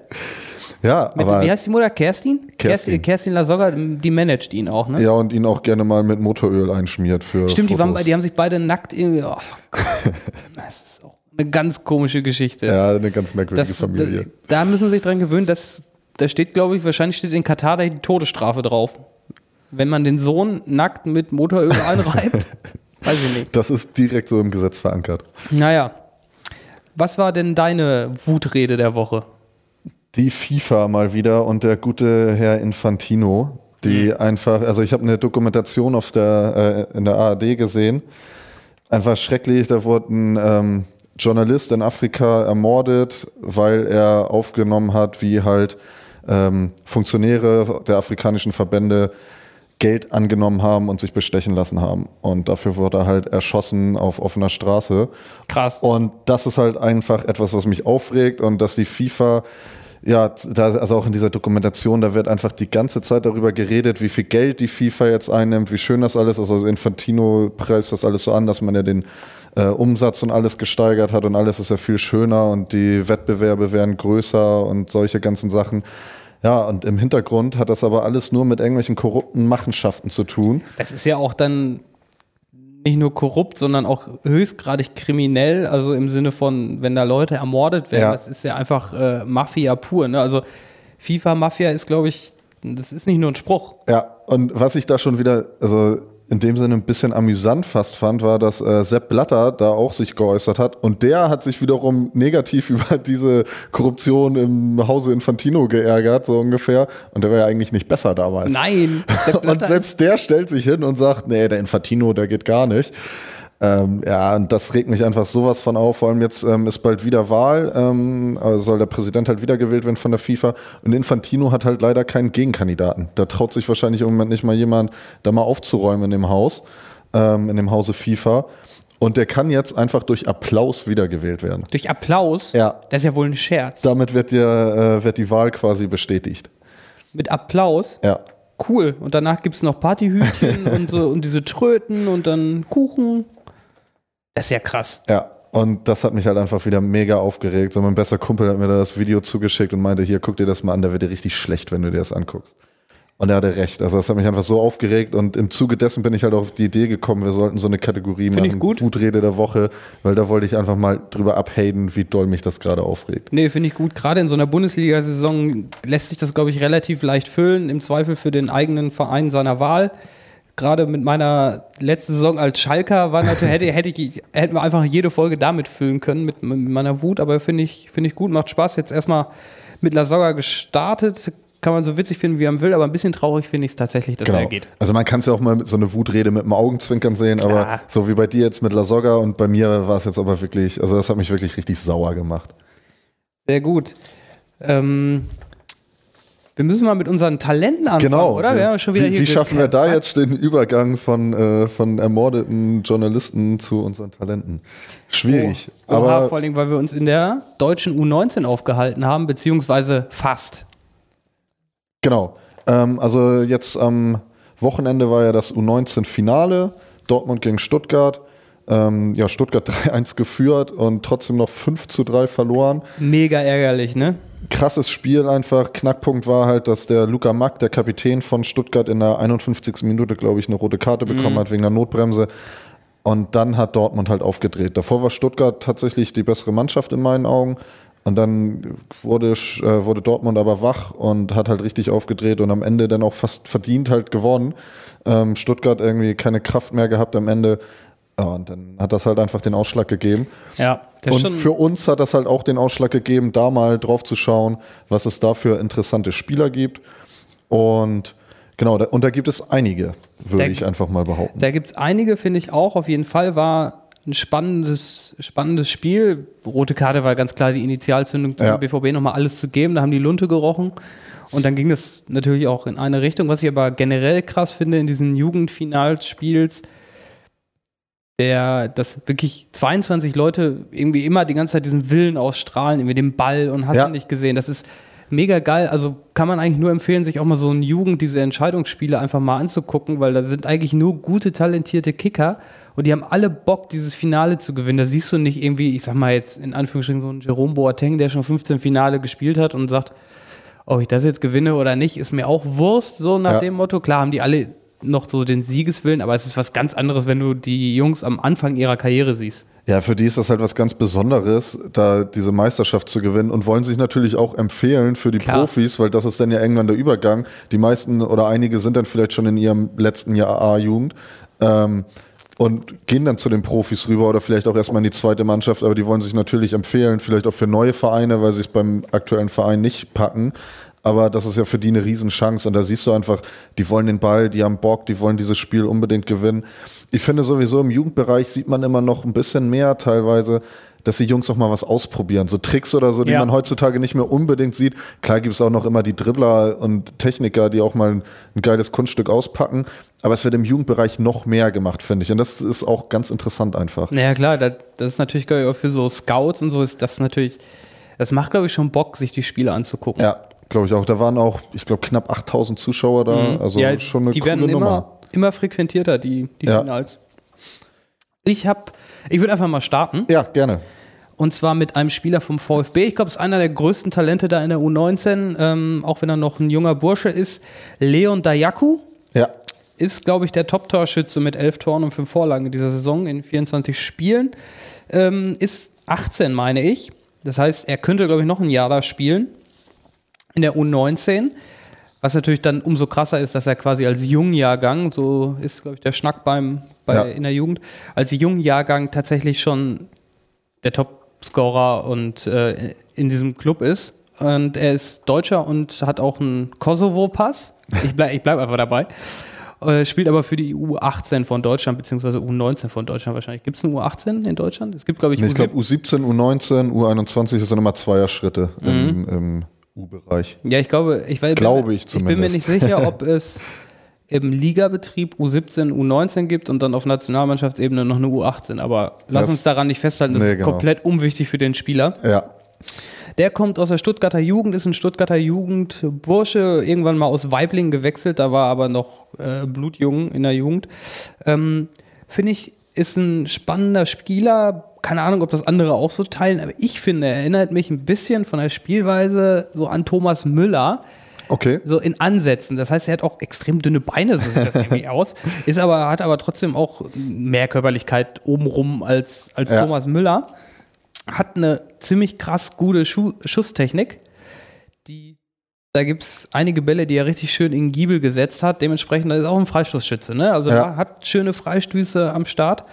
Ja, Mit, aber wie heißt die Mutter? Kerstin? Kerstin. Kerstin La Soga, die managt ihn auch, ne? ja, und ihn auch gerne mal mit Motoröl einschmiert für Stimmt, die, waren, Fotos. die haben sich beide nackt irgendwie. Oh, <laughs> das ist auch eine ganz komische Geschichte. Ja, eine ganz merkwürdige das, Familie. Da, da müssen sie sich dran gewöhnen, dass da steht, glaube ich, wahrscheinlich steht in Katar da die Todesstrafe drauf. Wenn man den Sohn nackt mit Motoröl <laughs> einreibt. Weiß ich nicht. Das ist direkt so im Gesetz verankert. Naja. Was war denn deine Wutrede der Woche? Die FIFA mal wieder und der gute Herr Infantino, die Mhm. einfach, also ich habe eine Dokumentation auf der, äh, in der ARD gesehen, einfach schrecklich, da wurde ein ähm, Journalist in Afrika ermordet, weil er aufgenommen hat, wie halt ähm, Funktionäre der afrikanischen Verbände Geld angenommen haben und sich bestechen lassen haben. Und dafür wurde er halt erschossen auf offener Straße. Krass. Und das ist halt einfach etwas, was mich aufregt und dass die FIFA, ja, da, also auch in dieser Dokumentation, da wird einfach die ganze Zeit darüber geredet, wie viel Geld die FIFA jetzt einnimmt, wie schön das alles ist. Also Infantino preist das alles so an, dass man ja den äh, Umsatz und alles gesteigert hat und alles ist ja viel schöner und die Wettbewerbe werden größer und solche ganzen Sachen. Ja, und im Hintergrund hat das aber alles nur mit irgendwelchen korrupten Machenschaften zu tun. Das ist ja auch dann nicht nur korrupt, sondern auch höchstgradig kriminell, also im Sinne von, wenn da Leute ermordet werden, Ja. das ist ja einfach äh, Mafia pur. Ne? Also FIFA-Mafia ist, glaube ich, das ist nicht nur ein Spruch. Ja, und was ich da schon wieder, also in dem Sinne ein bisschen amüsant fast fand, war, dass äh, Sepp Blatter da auch sich geäußert hat. Und der hat sich wiederum negativ <laughs> über diese Korruption im Hause Infantino geärgert, so ungefähr. Und der war ja eigentlich nicht besser damals. Nein, <laughs> Und selbst der stellt sich hin und sagt, nee, der Infantino, der geht gar nicht. Ähm, ja, und das regt mich einfach sowas von auf. Vor allem jetzt ähm, ist bald wieder Wahl, ähm, also soll der Präsident halt wiedergewählt werden von der FIFA. Und Infantino hat halt leider keinen Gegenkandidaten. Da traut sich wahrscheinlich im Moment nicht mal jemand, da mal aufzuräumen in dem Haus, ähm, in dem Hause FIFA. Und der kann jetzt einfach durch Applaus wiedergewählt werden. durch Applaus, Ja. das ist ja wohl ein Scherz. Damit wird, dir, äh, wird die Wahl quasi bestätigt. Mit Applaus, Ja. cool. Und danach gibt es noch Partyhütchen <laughs> und so und diese Tröten und dann Kuchen. Das ist ja krass. Ja, und das hat mich halt einfach wieder mega aufgeregt. So mein bester Kumpel hat mir da das Video zugeschickt und meinte, hier, guck dir das mal an, da wird dir richtig schlecht, wenn du dir das anguckst. Und er hatte recht. Also das hat mich einfach so aufgeregt und im Zuge dessen bin ich halt auf die Idee gekommen, wir sollten so eine Kategorie Finde ich machen, gut. Wutrede der Woche, weil da wollte ich einfach mal drüber abhaten, wie doll mich das gerade aufregt. Nee, finde ich gut. Gerade in so einer Bundesliga-Saison lässt sich das, glaube ich, relativ leicht füllen. Im Zweifel für den eigenen Verein seiner Wahl. Gerade mit meiner letzten Saison als Schalker war natürlich, hätte, hätte ich, hätten wir einfach jede Folge damit füllen können, mit, mit meiner Wut. Aber finde ich, finde ich gut, macht Spaß. Jetzt erstmal mit La Soga gestartet. Kann man so witzig finden, wie man will, aber ein bisschen traurig finde ich es tatsächlich, dass er geht. Also man kann es ja auch mal mit so eine Wutrede mit dem Augenzwinkern sehen, aber Klar. so wie bei dir jetzt mit La Soga und bei mir war es jetzt aber wirklich, also das hat mich wirklich richtig sauer gemacht. Sehr gut. Ähm, Wir müssen mal mit unseren Talenten anfangen, Genau. oder? Wir haben schon wieder wie hier wie schaffen wir da jetzt den Übergang von, äh, von ermordeten Journalisten zu unseren Talenten? Schwierig. Oh, Oha, aber vor allem, weil wir uns in der deutschen U19 aufgehalten haben, beziehungsweise fast. Genau. Ähm, also jetzt am Wochenende war ja das U19-Finale, Dortmund gegen Stuttgart. Ähm, ja, Stuttgart <laughs> 3-1 geführt und trotzdem noch 5 zu 3 verloren. Mega ärgerlich, ne? Krasses Spiel einfach. Knackpunkt war halt, dass der Luca Mack, der Kapitän von Stuttgart, in der 51. Minute, glaube ich, eine rote Karte bekommen hat wegen der Notbremse. Und dann hat Dortmund halt aufgedreht. Davor war Stuttgart tatsächlich die bessere Mannschaft in meinen Augen. Und dann wurde, äh, wurde Dortmund aber wach und hat halt richtig aufgedreht und am Ende dann auch fast verdient halt gewonnen. Ähm, Stuttgart irgendwie keine Kraft mehr gehabt am Ende. Ja, und dann hat das halt einfach den Ausschlag gegeben. Ja, das Und für uns hat das halt auch den Ausschlag gegeben, da mal drauf zu schauen, was es da für interessante Spieler gibt. Und genau, da, und da gibt es einige, würde Da- ich einfach mal behaupten. Da gibt es einige, finde ich auch. Auf jeden Fall war ein spannendes, spannendes Spiel. Rote Karte war ganz klar die Initialzündung zum Ja. BVB, nochmal alles zu geben. Da haben die Lunte gerochen. Und dann ging es natürlich auch in eine Richtung. Was ich aber generell krass finde in diesen Jugendfinalspiels, der, dass wirklich 22 Leute irgendwie immer die ganze Zeit diesen Willen ausstrahlen, irgendwie den Ball und hast Ja. du nicht gesehen. Das ist mega geil. Also kann man eigentlich nur empfehlen, sich auch mal so ein Jugend, diese Entscheidungsspiele einfach mal anzugucken, weil da sind eigentlich nur gute, talentierte Kicker und die haben alle Bock, dieses Finale zu gewinnen. Da siehst du nicht irgendwie, ich sag mal jetzt in Anführungsstrichen so einen Jerome Boateng, der schon 15 Finale gespielt hat und sagt, ob ich das jetzt gewinne oder nicht, ist mir auch Wurst, so nach Ja. dem Motto. Klar haben die alle noch so den Siegeswillen, aber es ist was ganz anderes, wenn du die Jungs am Anfang ihrer Karriere siehst. Ja, für die ist das halt was ganz Besonderes, da diese Meisterschaft zu gewinnen und wollen sich natürlich auch empfehlen für die Klar. Profis, weil das ist dann ja irgendwann der Übergang. Die meisten oder einige sind dann vielleicht schon in ihrem letzten Jahr A-Jugend. Ähm, und gehen dann zu den Profis rüber oder vielleicht auch erstmal in die zweite Mannschaft, aber die wollen sich natürlich empfehlen, vielleicht auch für neue Vereine, weil sie es beim aktuellen Verein nicht packen. Aber das ist ja für die eine Riesenchance und da siehst du einfach, die wollen den Ball, die haben Bock, die wollen dieses Spiel unbedingt gewinnen. Ich finde sowieso im Jugendbereich sieht man immer noch ein bisschen mehr teilweise, dass die Jungs auch mal was ausprobieren. So Tricks oder so, die Ja. man heutzutage nicht mehr unbedingt sieht. Klar gibt es auch noch immer die Dribbler und Techniker, die auch mal ein, ein geiles Kunststück auspacken. Aber es wird im Jugendbereich noch mehr gemacht, finde ich. Und das ist auch ganz interessant einfach. Naja, klar, das, das ist natürlich, glaube ich, auch für so Scouts und so ist das natürlich, das macht, glaube ich, schon Bock, sich die Spiele anzugucken. Ja, glaube ich auch. Da waren auch, ich glaube, knapp 8000 Zuschauer da. Also Mhm. ja, schon eine die werden Nummer. immer, immer frequentierter, die, die Ja. Finals. Ich habe, ich würde einfach mal starten. Ja, gerne. Und zwar mit einem Spieler vom VfB. Ich glaube, es ist einer der größten Talente da in der U19, ähm, auch wenn er noch ein junger Bursche ist. Leon Dayaku Ja. ist, glaube ich, der Top-Torschütze mit elf Toren und fünf Vorlagen in dieser Saison in 24 Spielen. Ähm, ist 18, meine ich. Das heißt, er könnte, glaube ich, noch ein Jahr da spielen in der U19. Was natürlich dann umso krasser ist, dass er quasi als Jungjahrgang, so ist, glaube ich, der Schnack beim, bei, Ja. in der Jugend, als Jungjahrgang tatsächlich schon der Topscorer und äh, in diesem Club ist. Und er ist Deutscher und hat auch einen Kosovo-Pass. Ich bleibe ich bleib einfach dabei. Äh, spielt aber für die U18 von Deutschland, beziehungsweise U19 von Deutschland wahrscheinlich. Gibt es eine U18 in Deutschland? Es gibt, glaube ich, Nee, ich U17. glaube, U17, U19, U21 das sind immer Zweierschritte Mhm. im, im U-Bereich. Ja, ich glaube, ich weiß, Glaube ich Ich bin mir nicht zumindest. sicher, ob <laughs> es im Ligabetrieb U17, U19 gibt und dann auf Nationalmannschaftsebene noch eine U18. Aber lass Das- uns daran nicht festhalten, das Nee, ist genau. komplett unwichtig für den Spieler. Ja. Der kommt aus der Stuttgarter Jugend, ist ein Stuttgarter Jugendbursche, irgendwann mal aus Weiblingen gewechselt, da war aber noch äh, blutjung in der Jugend. Ähm, Finde ich, ist ein spannender Spieler. Keine Ahnung, ob das andere auch so teilen, aber ich finde, er erinnert mich ein bisschen von der Spielweise so an Thomas Müller. Okay. So in Ansätzen. Das heißt, er hat auch extrem dünne Beine, so sieht das <laughs> irgendwie aus. Ist aber, hat aber trotzdem auch mehr Körperlichkeit obenrum als, als Ja. Thomas Müller. Hat eine ziemlich krass gute Schu Schusstechnik. Die, da gibt es einige Bälle, die er richtig schön in den Giebel gesetzt hat. Dementsprechend ist auch ein Freistoßschütze. Ne? Also Ja. er hat schöne Freistöße am Start.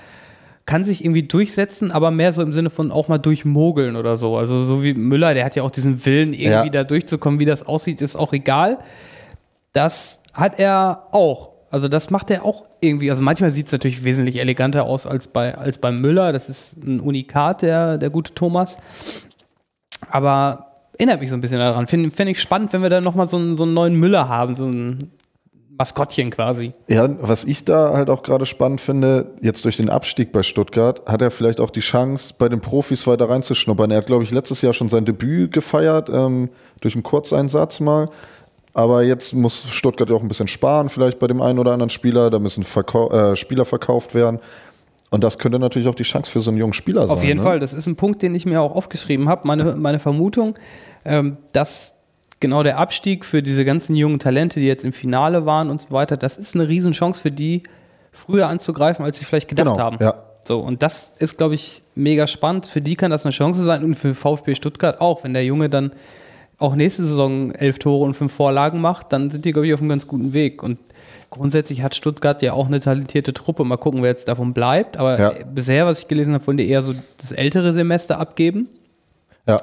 Kann sich irgendwie durchsetzen, aber mehr so im Sinne von auch mal durchmogeln oder so. Also so wie Müller, der hat ja auch diesen Willen, irgendwie Ja. da durchzukommen. Wie das aussieht, ist auch egal. Das hat er auch. Also das macht er auch irgendwie. Also manchmal sieht es natürlich wesentlich eleganter aus als bei, als bei Müller. Das ist ein Unikat, der, der gute Thomas. Aber erinnert mich so ein bisschen daran. Finde find ich spannend, wenn wir dann nochmal so einen, so einen neuen Müller haben, so ein Maskottchen quasi. Ja, was ich da halt auch gerade spannend finde, jetzt durch den Abstieg bei Stuttgart, hat er vielleicht auch die Chance, bei den Profis weiter reinzuschnuppern. Er hat, glaube ich, letztes Jahr schon sein Debüt gefeiert, ähm, durch einen Kurzeinsatz mal. Aber jetzt muss Stuttgart ja auch ein bisschen sparen, vielleicht bei dem einen oder anderen Spieler. Da müssen Verkau äh, Spieler verkauft werden. Und das könnte natürlich auch die Chance für so einen jungen Spieler sein. Auf jeden ne? Fall, das ist ein Punkt, den ich mir auch aufgeschrieben habe. Meine, meine Vermutung, ähm, dass genau der Abstieg für diese ganzen jungen Talente, die jetzt im Finale waren und so weiter, das ist eine Riesenchance für die, früher anzugreifen, als sie vielleicht gedacht Genau, haben. ja. So, und das ist, glaube ich, mega spannend. Für die kann das eine Chance sein und für VfB Stuttgart auch. Wenn der Junge dann auch nächste Saison elf Tore und fünf Vorlagen macht, dann sind die, glaube ich, auf einem ganz guten Weg. Und grundsätzlich hat Stuttgart ja auch eine talentierte Truppe. Mal gucken, wer jetzt davon bleibt. Aber Ja. bisher, was ich gelesen habe, wollen die eher so das ältere Semester abgeben. Ja.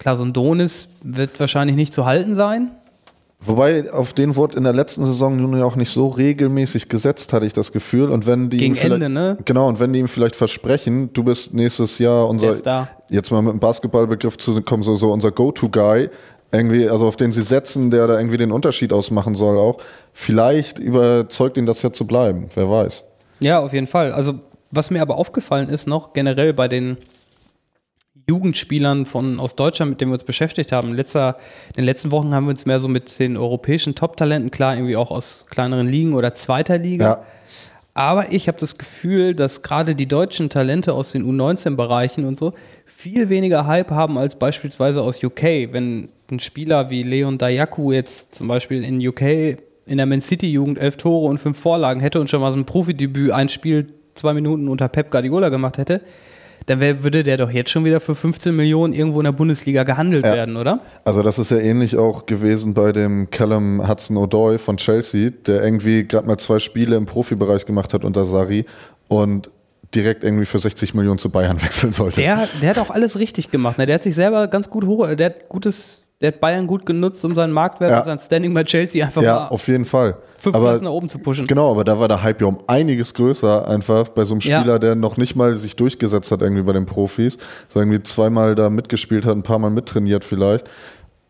Klar, so ein Donis wird wahrscheinlich nicht zu halten sein. Wobei auf den wurde in der letzten Saison nun ja auch nicht so regelmäßig gesetzt, hatte ich das Gefühl. Und wenn die Gegen ihm Ende, ne? Genau, und wenn die ihm vielleicht versprechen, du bist nächstes Jahr unser, da. jetzt mal mit dem Basketballbegriff zu kommen, so, so unser Go-To-Guy, irgendwie, also auf den sie setzen, der da irgendwie den Unterschied ausmachen soll auch. Vielleicht überzeugt ihn das ja zu bleiben, wer weiß. Ja, auf jeden Fall. Also, was mir aber aufgefallen ist noch generell bei den Jugendspielern von, aus Deutschland, mit denen wir uns beschäftigt haben. In, letzter, in den letzten Wochen haben wir uns mehr so mit den europäischen Top-Talenten, klar, irgendwie auch aus kleineren Ligen oder zweiter Liga. Ja. Aber ich habe das Gefühl, dass gerade die deutschen Talente aus den U19-Bereichen und so viel weniger Hype haben als beispielsweise aus UK. Wenn ein Spieler wie Leon Dayaku jetzt zum Beispiel in UK in der Man City-Jugend elf Tore und fünf Vorlagen hätte und schon mal so ein Profidebüt, ein Spiel, zwei Minuten unter Pep Guardiola gemacht hätte, dann wär, würde der doch jetzt schon wieder für 15 Millionen irgendwo in der Bundesliga gehandelt Ja. werden, oder? Also das ist ja ähnlich auch gewesen bei dem Callum Hudson-Odoi von Chelsea, der irgendwie gerade mal zwei Spiele im Profibereich gemacht hat unter Sari und direkt irgendwie für 60 Millionen zu Bayern <laughs> wechseln sollte. Der, der hat auch alles richtig gemacht. Ne? Der hat sich selber ganz gut hoch, der hat gutes, der hat Bayern gut genutzt, um seinen Marktwert Ja. und sein Standing bei Chelsea einfach ja, mal auf jeden Fall. fünf aber, Klassen nach oben zu pushen. Genau, aber da war der Hype ja um einiges größer, einfach bei so einem Ja. Spieler, der noch nicht mal sich durchgesetzt hat irgendwie bei den Profis, sondern irgendwie zweimal da mitgespielt hat, ein paar Mal mittrainiert vielleicht.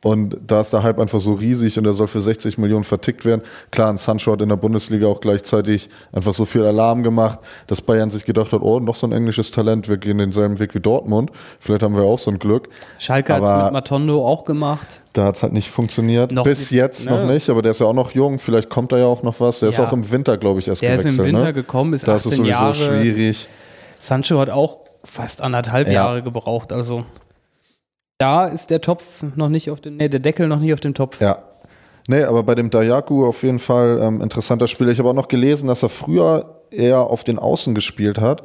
Und da ist der Hype einfach so riesig und er soll für 60 Millionen vertickt werden. Klar, ein Sancho hat in der Bundesliga auch gleichzeitig einfach so viel Alarm gemacht, dass Bayern sich gedacht hat, oh, noch so ein englisches Talent, wir gehen denselben Weg wie Dortmund. Vielleicht haben wir auch so ein Glück. Schalke hat es mit Matondo auch gemacht. Da hat es halt nicht funktioniert. Noch Bis nicht, jetzt ne? noch nicht, aber der ist ja auch noch jung. Vielleicht kommt da ja auch noch was. Der ist Ja. auch im Winter, glaube ich, erst Der ist gewechselt. im Winter ne? gekommen, ist Da ist es 18 sowieso Jahre. schwierig. Sancho hat auch fast anderthalb Ja. Jahre gebraucht. Also da ist der Topf noch nicht auf dem, nee, der Deckel noch nicht auf dem Topf. Ja. Nee, aber bei dem Dayaku auf jeden Fall ähm, interessanter Spieler. Ich habe auch noch gelesen, dass er früher eher auf den Außen gespielt hat.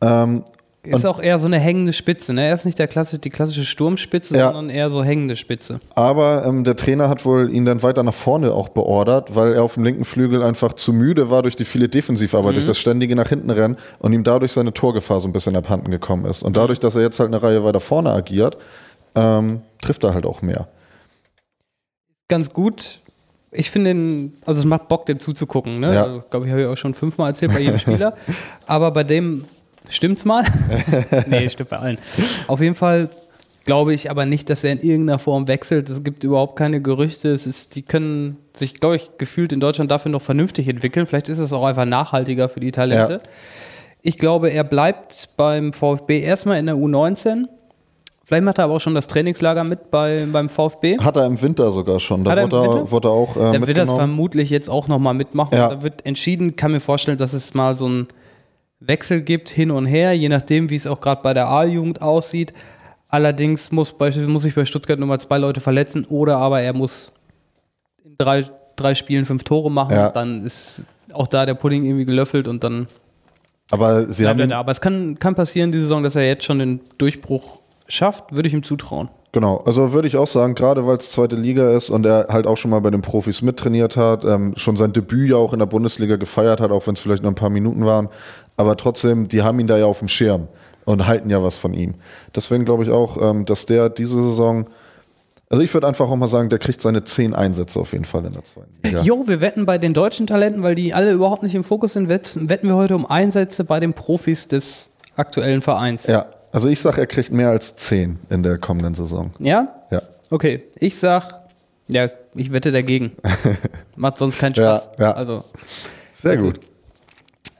Ähm, Ist auch eher so eine hängende Spitze. Ne? Er ist nicht der klassische, die klassische Sturmspitze, Ja. sondern eher so hängende Spitze. aber ähm, der Trainer hat wohl ihn dann weiter nach vorne auch beordert, weil er auf dem linken Flügel einfach zu müde war durch die viele Defensivarbeit, durch das ständige nach hinten rennen und ihm dadurch seine Torgefahr so ein bisschen abhanden gekommen ist. Und dadurch, dass er jetzt halt eine Reihe weiter vorne agiert, ähm, trifft er halt auch mehr. Ganz gut. Ich finde den, also es macht Bock, dem zuzugucken. Ne? Ja. Also, glaube ich, habe ich auch schon fünfmal erzählt bei jedem <laughs> Spieler. Aber bei dem stimmt's mal. <laughs> nee, stimmt bei allen. Auf jeden Fall glaube ich aber nicht, dass er in irgendeiner Form wechselt. Es gibt überhaupt keine Gerüchte. Es ist, die können sich, glaube ich, gefühlt in Deutschland dafür noch vernünftig entwickeln. Vielleicht ist es auch einfach nachhaltiger für die Talente. Ja. Ich glaube, er bleibt beim VfB erstmal in der U19. Vielleicht macht er aber auch schon das Trainingslager mit bei, beim VfB. Hat er im Winter sogar schon. Da Hat er im wurde, er, Winter? wurde er auch äh, Dann wird das vermutlich jetzt auch nochmal mitmachen. Ja. Da wird entschieden, kann mir vorstellen, dass es mal so einen Wechsel gibt, hin und her, je nachdem, wie es auch gerade bei der A-Jugend aussieht. Allerdings muss, beispielsweise muss sich bei Stuttgart nur mal zwei Leute verletzen oder aber er muss in drei, drei Spielen fünf Tore machen. Ja. Dann ist auch da der Pudding irgendwie gelöffelt und dann Aber sie haben da. Aber es kann, kann passieren, diese Saison, dass er jetzt schon den Durchbruch schafft, würde ich ihm zutrauen. Genau, also würde ich auch sagen, gerade weil es zweite Liga ist und er halt auch schon mal bei den Profis mittrainiert hat, ähm, schon sein Debüt ja auch in der Bundesliga gefeiert hat, auch wenn es vielleicht nur ein paar Minuten waren. Aber trotzdem, die haben ihn da ja auf dem Schirm und halten ja was von ihm. Deswegen glaube ich auch, ähm, dass der diese Saison, also ich würde einfach auch mal sagen, der kriegt seine zehn Einsätze auf jeden Fall in der zweiten Liga. Jo, wir wetten bei den deutschen Talenten, weil die alle überhaupt nicht im Fokus sind, wetten, wetten wir heute um Einsätze bei den Profis des aktuellen Vereins. Ja, also ich sage, er kriegt mehr als zehn in der kommenden Saison. Ja? Ja. Okay, ich sag, ja, ich wette dagegen. <laughs> Macht sonst keinen Spaß. Ja, ja. Also, Sehr gut.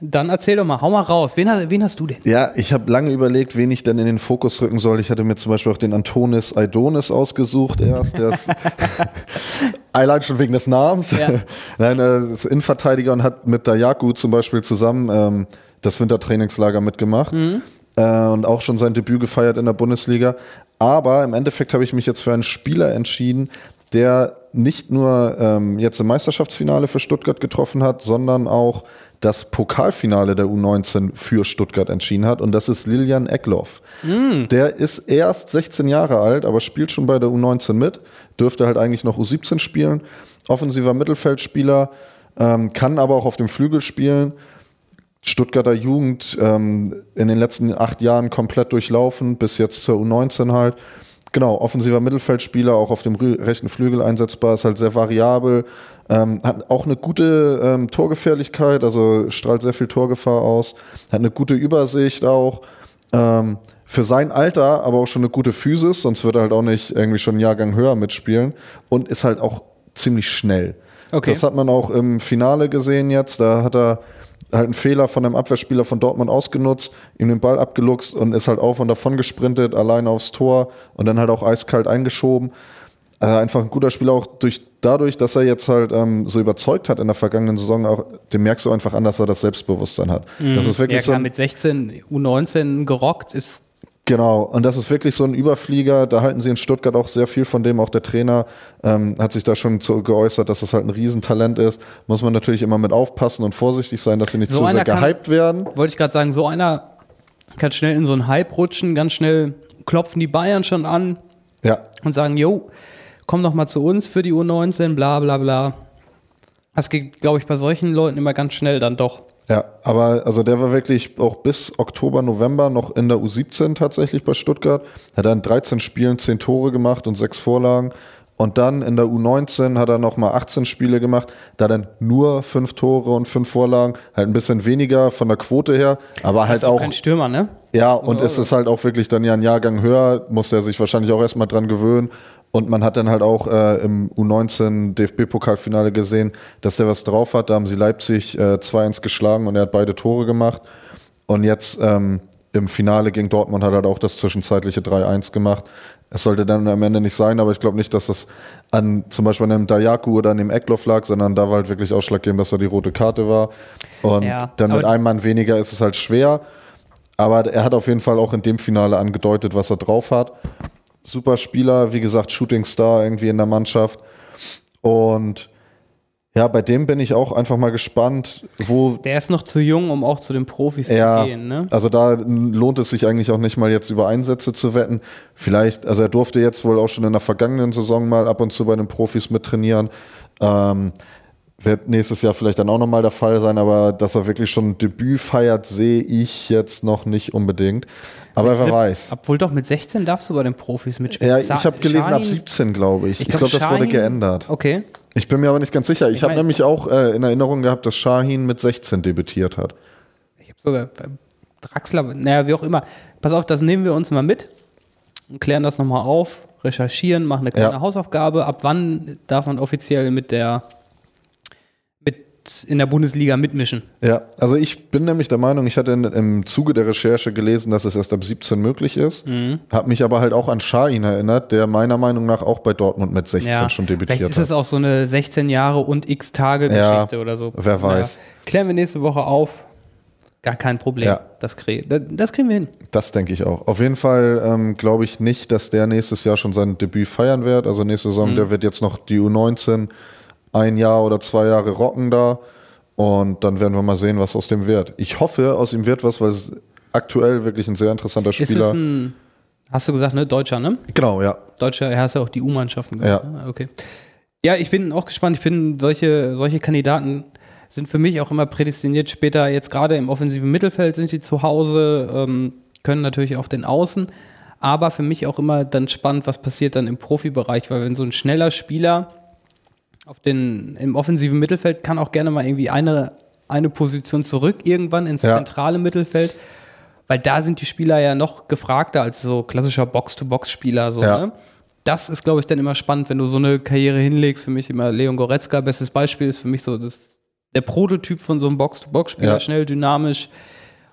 dann erzähl doch mal, hau mal raus. Wen, hast- wen hast du denn? Ja, ich habe lange überlegt, wen ich denn in den Fokus rücken soll. Ich hatte mir zum Beispiel auch den Antonis Aidonis ausgesucht erst. Der ist <laughs> allein schon wegen des Namens. Ja. <laughs> Nein, er ist Innenverteidiger und hat mit Dayaku zum Beispiel zusammen ähm, das Wintertrainingslager mitgemacht. Äh, und auch schon sein Debüt gefeiert in der Bundesliga. Aber im Endeffekt habe ich mich jetzt für einen Spieler entschieden, der nicht nur ähm, jetzt im Meisterschaftsfinale für Stuttgart getroffen hat, sondern auch das Pokalfinale der U19 für Stuttgart entschieden hat. Und das ist Lilian Eckloff. Der ist erst 16 Jahre alt, aber spielt schon bei der U19 mit. Dürfte halt eigentlich noch U17 spielen. Offensiver Mittelfeldspieler, ähm, kann aber auch auf dem Flügel spielen. Stuttgarter Jugend ähm, in den letzten acht Jahren komplett durchlaufen, bis jetzt zur U19 halt. Genau, offensiver Mittelfeldspieler, auch auf dem rechten Flügel einsetzbar, ist halt sehr variabel, ähm, hat auch eine gute ähm, Torgefährlichkeit, also strahlt sehr viel Torgefahr aus, hat eine gute Übersicht auch. Ähm, für sein Alter aber auch schon eine gute Physis, sonst wird er halt auch nicht irgendwie schon einen Jahrgang höher mitspielen und ist halt auch ziemlich schnell. Okay. Das hat man auch im Finale gesehen jetzt. Da hat er halt einen Fehler von einem Abwehrspieler von Dortmund ausgenutzt, ihm den Ball abgeluchst und ist halt auf und davon gesprintet, alleine aufs Tor und dann halt auch eiskalt eingeschoben. Äh, einfach ein guter Spieler, auch durch, dadurch, dass er jetzt halt ähm, so überzeugt hat in der vergangenen Saison, auch, dem merkst du einfach an, dass er das Selbstbewusstsein hat. Das ist wirklich Der so kam mit 16, U19 gerockt, ist Genau, und das ist wirklich so ein Überflieger. Da halten sie in Stuttgart auch sehr viel von dem. Auch der Trainer ähm, hat sich da schon zu geäußert, dass das halt ein Riesentalent ist. Muss man natürlich immer mit aufpassen und vorsichtig sein, dass sie nicht So zu sehr kann- gehypt werden. wollte ich gerade sagen, so einer kann schnell in so einen Hype rutschen, ganz schnell klopfen die Bayern schon an Ja, und sagen, jo, komm doch mal zu uns für die U19, bla bla bla. Das geht, glaube ich, bei solchen Leuten immer ganz schnell dann doch. Ja, aber also der war wirklich auch bis Oktober, November noch in der U17 tatsächlich bei Stuttgart. Hat dann 13 Spielen 10 Tore gemacht und 6 Vorlagen. Und dann in der U19 hat er nochmal 18 Spiele gemacht, da dann nur 5 Tore und 5 Vorlagen, halt ein bisschen weniger von der Quote her, aber halt Ist auch kein Stürmer, ne? Ja, und es ist halt auch wirklich dann ja ein Jahrgang höher, muss der sich wahrscheinlich auch erstmal dran gewöhnen. Und man hat dann halt auch äh, im U19 DFB-Pokalfinale gesehen, dass der was drauf hat. Da haben sie Leipzig äh, 2-1 geschlagen und er hat beide Tore gemacht. Und jetzt ähm, im Finale gegen Dortmund hat er halt auch das zwischenzeitliche 3-1 gemacht. Es sollte dann am Ende nicht sein, aber ich glaube nicht, dass das an zum Beispiel an einem Dayaku oder an dem Eckloff lag, sondern da war halt wirklich ausschlaggebend, dass er die rote Karte war. Und Ja, dann mit einem Mann weniger ist es halt schwer. Aber er hat auf jeden Fall auch in dem Finale angedeutet, was er drauf hat. Super Spieler, wie gesagt, Shooting Star irgendwie in der Mannschaft. Und ja, bei dem bin ich auch einfach mal gespannt, wo Der ist noch zu jung, um auch zu den Profis ja, zu gehen, ne? also da lohnt es sich eigentlich auch nicht mal jetzt über Einsätze zu wetten. Vielleicht, also er durfte jetzt wohl auch schon in der vergangenen Saison mal ab und zu bei den Profis mittrainieren. Ähm, wird nächstes Jahr vielleicht dann auch nochmal der Fall sein, aber dass er wirklich schon ein Debüt feiert, sehe ich jetzt noch nicht unbedingt. Aber wer weiß. Obwohl doch mit 16 darfst du bei den Profis mitspielen. Ja, ich habe gelesen ab Shahin- 17, glaube ich. Ich, glaub, glaube, das wurde geändert. Okay. Ich bin mir aber nicht ganz sicher. Ich, Ich habe nämlich auch äh, in Erinnerung gehabt, dass Shahin mit 16 debütiert hat. Ich habe sogar äh, Draxler, naja, wie auch immer. Pass auf, das nehmen wir uns mal mit und klären das nochmal auf, recherchieren, machen eine kleine Ja. Hausaufgabe. Ab wann darf man offiziell mit der in der Bundesliga mitmischen? Ja, also ich bin nämlich der Meinung, ich hatte in, im Zuge der Recherche gelesen, dass es erst ab 17 möglich ist. Mhm. Habe mich aber halt auch an Shahin erinnert, der meiner Meinung nach auch bei Dortmund mit 16 schon debütiert Vielleicht ist hat. es auch so eine 16 Jahre und x Tage Geschichte Ja, oder so. wer weiß. Klären wir nächste Woche auf. Gar kein Problem. Ja. Das, krieg, das, das kriegen wir hin. Das denke ich auch. Auf jeden Fall ähm, glaube ich nicht, dass der nächstes Jahr schon sein Debüt feiern wird. Also nächste Saison, Mhm. der wird jetzt noch die U19 ein Jahr oder zwei Jahre rocken da. Und dann werden wir mal sehen, was aus dem wird. Ich hoffe, aus ihm wird was, weil es aktuell wirklich ein sehr interessanter Ist Spieler. es ein, hast du gesagt, ne? Deutscher, ne? genau, ja. Deutscher, er hast ja auch die U-Mannschaften gemacht. Ja. Ne? Okay. Ja, ich bin auch gespannt. Ich bin, solche, solche Kandidaten sind für mich auch immer prädestiniert. Später, jetzt gerade im offensiven Mittelfeld sind sie zu Hause, ähm, können natürlich auf den Außen. Aber für mich auch immer dann spannend, was passiert dann im Profibereich, weil wenn so ein schneller Spieler auf den, im offensiven Mittelfeld kann auch gerne mal irgendwie eine, eine Position zurück irgendwann ins Ja. zentrale Mittelfeld. Weil da sind die Spieler ja noch gefragter als so klassischer Box-to-Box-Spieler. So, Ja. ne? das ist, glaube ich, dann immer spannend, wenn du so eine Karriere hinlegst. Für mich immer Leon Goretzka, bestes Beispiel, ist für mich so das, der Prototyp von so einem Box-to-Box-Spieler, Ja. schnell, dynamisch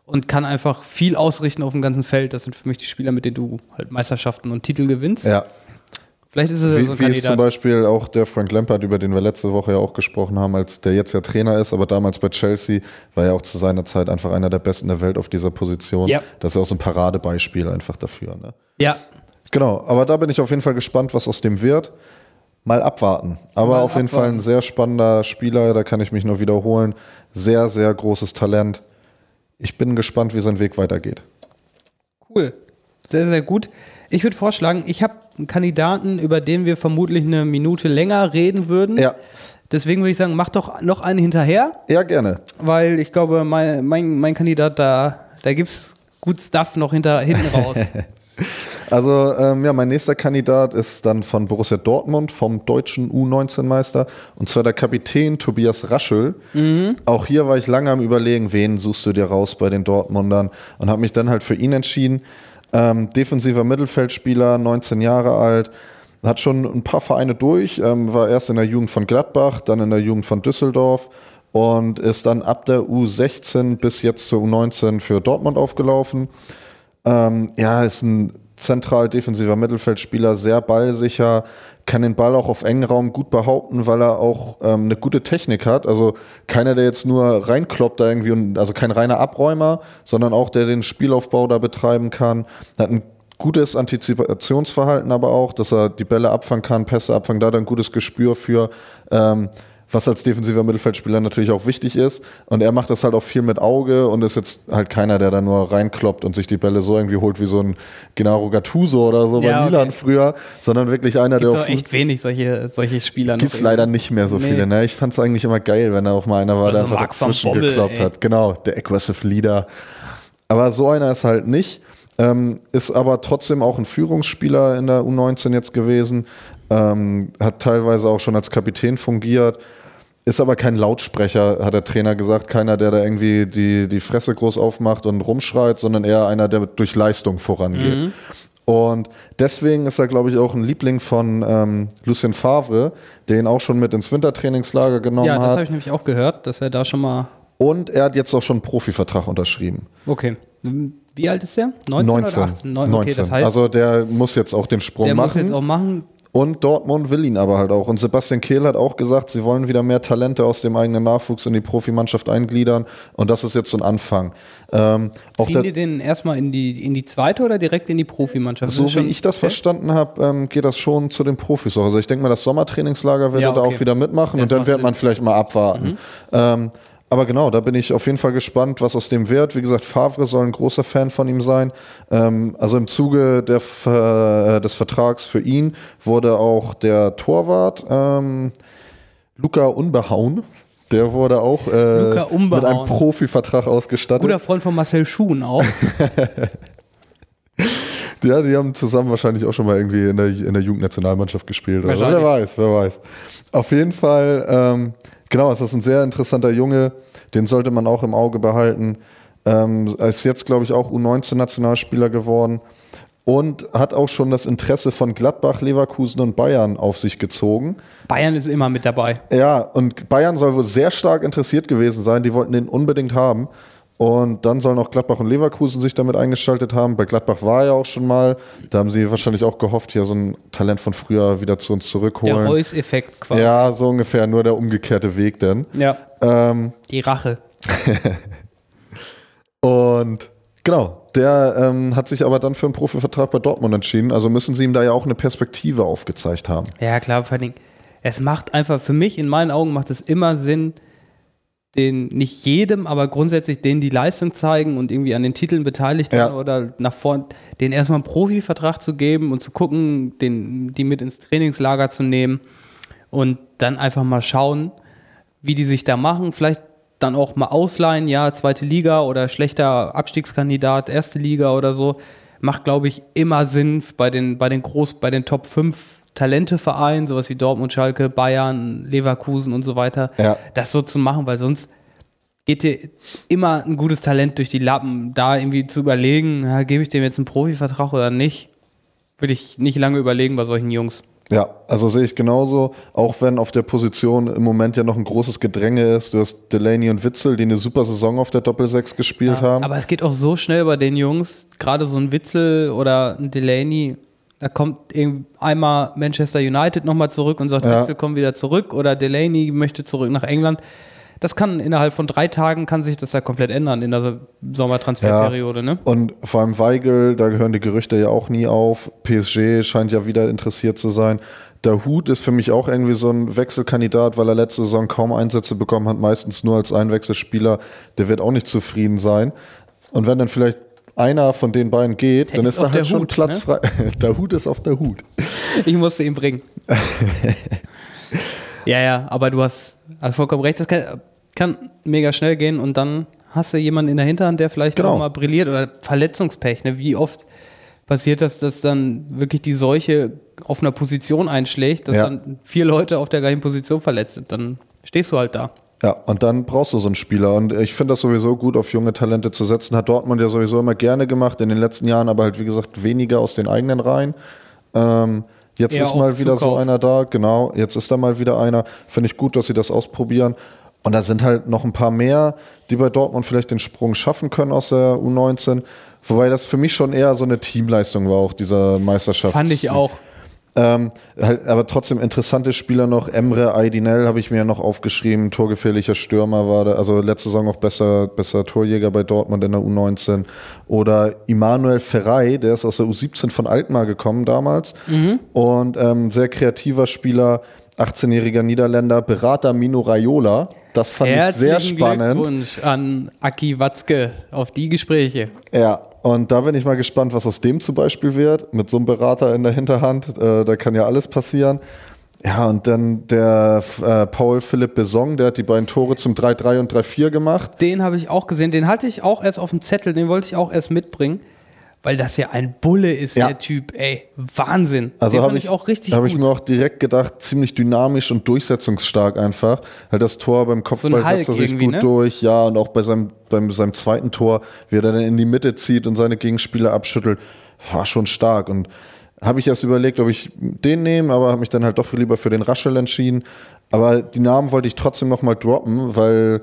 und kann einfach viel ausrichten auf dem ganzen Feld. Das sind für mich die Spieler, mit denen du halt Meisterschaften und Titel gewinnst. Ja, Vielleicht ist es wie, so ein wie ist zum Kandidat. Beispiel auch der Frank Lampard, über den wir letzte Woche ja auch gesprochen haben, als der jetzt ja Trainer ist, aber damals bei Chelsea war ja auch zu seiner Zeit einfach einer der besten der Welt auf dieser Position. Ja. Das ist ja auch so ein Paradebeispiel einfach dafür. Ne? Ja, Genau, aber da bin ich auf jeden Fall gespannt, was aus dem wird. Mal abwarten. Aber Mal auf jeden Fall abwarten. ein sehr spannender Spieler, da kann ich mich nur wiederholen. Sehr, sehr großes Talent. Ich bin gespannt, wie sein Weg weitergeht. Cool. Sehr, sehr gut. Ich würde vorschlagen, ich habe einen Kandidaten, über den wir vermutlich eine Minute länger reden würden. Ja, Deswegen würde ich sagen, mach doch noch einen hinterher, ja, gerne. weil ich glaube, mein, mein, mein Kandidat, da, da gibt es gut Stuff noch hinter, hinten raus. <laughs> Also, ähm, ja, mein nächster Kandidat ist dann von Borussia Dortmund, vom deutschen U19-Meister, und zwar der Kapitän Tobias Raschel. Auch hier war ich lange am Überlegen, wen suchst du dir raus bei den Dortmundern und habe mich dann halt für ihn entschieden. Ähm, defensiver Mittelfeldspieler, 19 Jahre alt, hat schon ein paar Vereine durch, ähm, war erst in der Jugend von Gladbach, dann in der Jugend von Düsseldorf und ist dann ab der U16 bis jetzt zur U19 für Dortmund aufgelaufen. Ähm, ja, ist ein zentral defensiver Mittelfeldspieler, sehr ballsicher, kann den Ball auch auf engen Raum gut behaupten, weil er auch ähm, eine gute Technik hat. Also keiner, der jetzt nur reinkloppt da irgendwie, und, also kein reiner Abräumer, sondern auch der den Spielaufbau da betreiben kann. Hat ein gutes Antizipationsverhalten aber auch, dass er die Bälle abfangen kann, Pässe abfangen, da hat er ein gutes Gespür für. Ähm, was als defensiver Mittelfeldspieler natürlich auch wichtig ist. Und er macht das halt auch viel mit Auge und ist jetzt halt keiner, der da nur reinkloppt und sich die Bälle so irgendwie holt wie so ein Gennaro Gattuso oder so Ja, bei Milan okay. früher, sondern wirklich einer, Gibt der auch echt wenig solche, solche Spieler. Gibt's irgendwie. leider nicht mehr so Nee. viele. Ne? Ich fand's eigentlich immer geil, wenn da auch mal einer war, Oder der einfach dazwischen Bommel, gekloppt ey. hat. Genau, der Aggressive Leader. Aber so einer ist halt nicht. Ähm, ist aber trotzdem auch ein Führungsspieler in der U19 jetzt gewesen. Ähm, hat teilweise auch schon als Kapitän fungiert. Ist aber kein Lautsprecher, hat der Trainer gesagt. Keiner, der da irgendwie die, die Fresse groß aufmacht und rumschreit, sondern eher einer, der durch Leistung vorangeht. Mhm. Und deswegen ist er, glaube ich, auch ein Liebling von ähm, Lucien Favre, der ihn auch schon mit ins Wintertrainingslager genommen Ja, das habe hat. ich nämlich auch gehört, dass er da schon mal. Und er hat jetzt auch schon einen Profivertrag unterschrieben. Okay. Wie alt ist der? 19, oder 18? Neun- Okay, das heißt, also der muss jetzt auch den Sprung der muss machen. jetzt auch machen. Und Dortmund will ihn aber halt auch. Und Sebastian Kehl hat auch gesagt, sie wollen wieder mehr Talente aus dem eigenen Nachwuchs in die Profimannschaft eingliedern. Und das ist jetzt so ein Anfang. Ähm, Ziehen die den erstmal in die, in die zweite oder direkt in die Profimannschaft? so wie ich das fest? verstanden habe, ähm, geht das schon zu den Profis. auch. Also ich denke mal, das Sommertrainingslager wird Ja, er da okay. auch wieder mitmachen Das und dann wird Sinn. man vielleicht mal abwarten. Ähm, aber genau, da bin ich auf jeden Fall gespannt, was aus dem wird. Wie gesagt, Favre soll ein großer Fan von ihm sein. Ähm, also im Zuge der, äh, des Vertrags für ihn wurde auch der Torwart ähm, Luca Unbehauen. Der wurde auch äh, mit einem. Profivertrag ausgestattet. Guter Freund von Marcel Schuhen auch. <laughs> Ja, die haben zusammen wahrscheinlich auch schon mal irgendwie in der, in der Jugendnationalmannschaft gespielt. Oder. Wer weiß, wer weiß. Auf jeden Fall, ähm, genau, es ist ein sehr interessanter Junge. Den sollte man auch im Auge behalten. Ähm, er ist jetzt, glaube ich, auch U19-Nationalspieler geworden und hat auch schon das Interesse von Gladbach, Leverkusen und Bayern auf sich gezogen. Bayern ist immer mit dabei. Ja, und Bayern soll wohl sehr stark interessiert gewesen sein. Die wollten den unbedingt haben. Und dann sollen auch Gladbach und Leverkusen sich damit eingeschaltet haben. Bei Gladbach war er ja auch schon mal. Da haben sie wahrscheinlich auch gehofft, hier so ein Talent von früher wieder zu uns Der zurückholen. Reus-Effekt quasi. Ja, so ungefähr, nur der umgekehrte Weg denn. ja. Ähm, Die Rache. <laughs> und genau, der ähm, hat sich aber dann für einen Profivertrag bei Dortmund entschieden. Also müssen sie ihm da ja auch eine Perspektive aufgezeigt haben. Ja, klar, vor allen Dingen, es macht einfach, für mich in meinen Augen macht es immer Sinn, den, nicht jedem, aber grundsätzlich denen die Leistung zeigen und irgendwie an den Titeln beteiligt Ja. sind oder nach vorn, denen erstmal einen Profivertrag zu geben und zu gucken, den, die mit ins Trainingslager zu nehmen und dann einfach mal schauen, wie die sich da machen. Vielleicht dann auch mal ausleihen, ja, zweite Liga oder schlechter Abstiegskandidat, erste Liga oder so. Macht, glaube ich, immer Sinn bei den, bei den Groß, bei den Top 5 Talentevereinen, sowas wie Dortmund, Schalke, Bayern, Leverkusen und so weiter, Ja. das so zu machen, weil sonst geht dir immer ein gutes Talent durch die Lappen. Da irgendwie zu überlegen, ja, gebe ich dem jetzt einen Profivertrag oder nicht, Würde ich nicht lange überlegen bei solchen Jungs. Ja, also sehe ich genauso, auch wenn auf der Position im Moment ja noch ein großes Gedränge ist. Du hast Delaney und Witzel, die eine super Saison auf der Doppelsechs gespielt ja, haben. Aber es geht auch so schnell bei den Jungs, gerade so ein Witzel oder ein Delaney, da kommt einmal Manchester United nochmal zurück und sagt, ja. Witzel kommt wieder zurück oder Delaney möchte zurück nach England. Das kann innerhalb von drei Tagen kann sich das ja komplett ändern in der Sommertransferperiode. Ja. Ne? Und vor allem Weigel, da gehören die Gerüchte ja auch nie auf. PSG scheint ja wieder interessiert zu sein. Der Hut ist für mich auch irgendwie so ein Wechselkandidat, weil er letzte Saison kaum Einsätze bekommen hat, meistens nur als Einwechselspieler. Der wird auch nicht zufrieden sein. Und wenn dann vielleicht einer von den beiden geht, der dann ist, ist da halt schon Hut, Platz ne? frei. <laughs> der Hut ist auf der Hut. Ich musste ihn bringen. <laughs> ja, ja, aber du hast vollkommen recht. Das kann, kann mega schnell gehen und dann hast du jemanden in der Hinterhand, der vielleicht genau. auch mal brilliert oder Verletzungspech. Ne? Wie oft passiert das, dass dann wirklich die Seuche auf einer Position einschlägt, dass ja. dann vier Leute auf der gleichen Position verletzt sind. Dann stehst du halt da. Ja, und dann brauchst du so einen Spieler. Und ich finde das sowieso gut, auf junge Talente zu setzen. Hat Dortmund ja sowieso immer gerne gemacht, in den letzten Jahren, aber halt, wie gesagt, weniger aus den eigenen Reihen. Ähm, jetzt Eher ist mal wieder Zukauf. so einer da, genau. Jetzt ist da mal wieder einer. Finde ich gut, dass sie das ausprobieren. Und da sind halt noch ein paar mehr, die bei Dortmund vielleicht den Sprung schaffen können aus der U19. Wobei das für mich schon eher so eine Teamleistung war, auch dieser Meisterschaft. Fand ich auch. Ähm, halt, aber trotzdem interessante Spieler noch. Emre Aydinel habe ich mir ja noch aufgeschrieben. Torgefährlicher Stürmer war der, also letzte Saison auch besser, besser Torjäger bei Dortmund in der U19. Oder Immanuel Ferrei, der ist aus der U17 von Altmar gekommen damals. Mhm. Und ähm, sehr kreativer Spieler, 18-jähriger Niederländer, Berater Mino Raiola. Das fand Herzlichen ich sehr spannend. Glückwunsch an Aki Watzke auf die Gespräche. Ja, und da bin ich mal gespannt, was aus dem zum Beispiel wird. Mit so einem Berater in der Hinterhand, äh, da kann ja alles passieren. Ja, und dann der äh, Paul Philipp Besong, der hat die beiden Tore zum 3-3 und 3-4 gemacht. Den habe ich auch gesehen. Den hatte ich auch erst auf dem Zettel, den wollte ich auch erst mitbringen weil das ja ein Bulle ist, ja. der Typ. Ey, Wahnsinn. Also habe ich auch richtig Habe ich mir auch direkt gedacht, ziemlich dynamisch und durchsetzungsstark einfach. Halt das Tor beim Kopfball so setzt er sich gut ne? durch. Ja, und auch bei seinem, beim seinem zweiten Tor, wie er dann in die Mitte zieht und seine Gegenspieler abschüttelt, war schon stark. Und habe ich erst überlegt, ob ich den nehme, aber habe mich dann halt doch lieber für den Raschel entschieden. Aber die Namen wollte ich trotzdem nochmal droppen, weil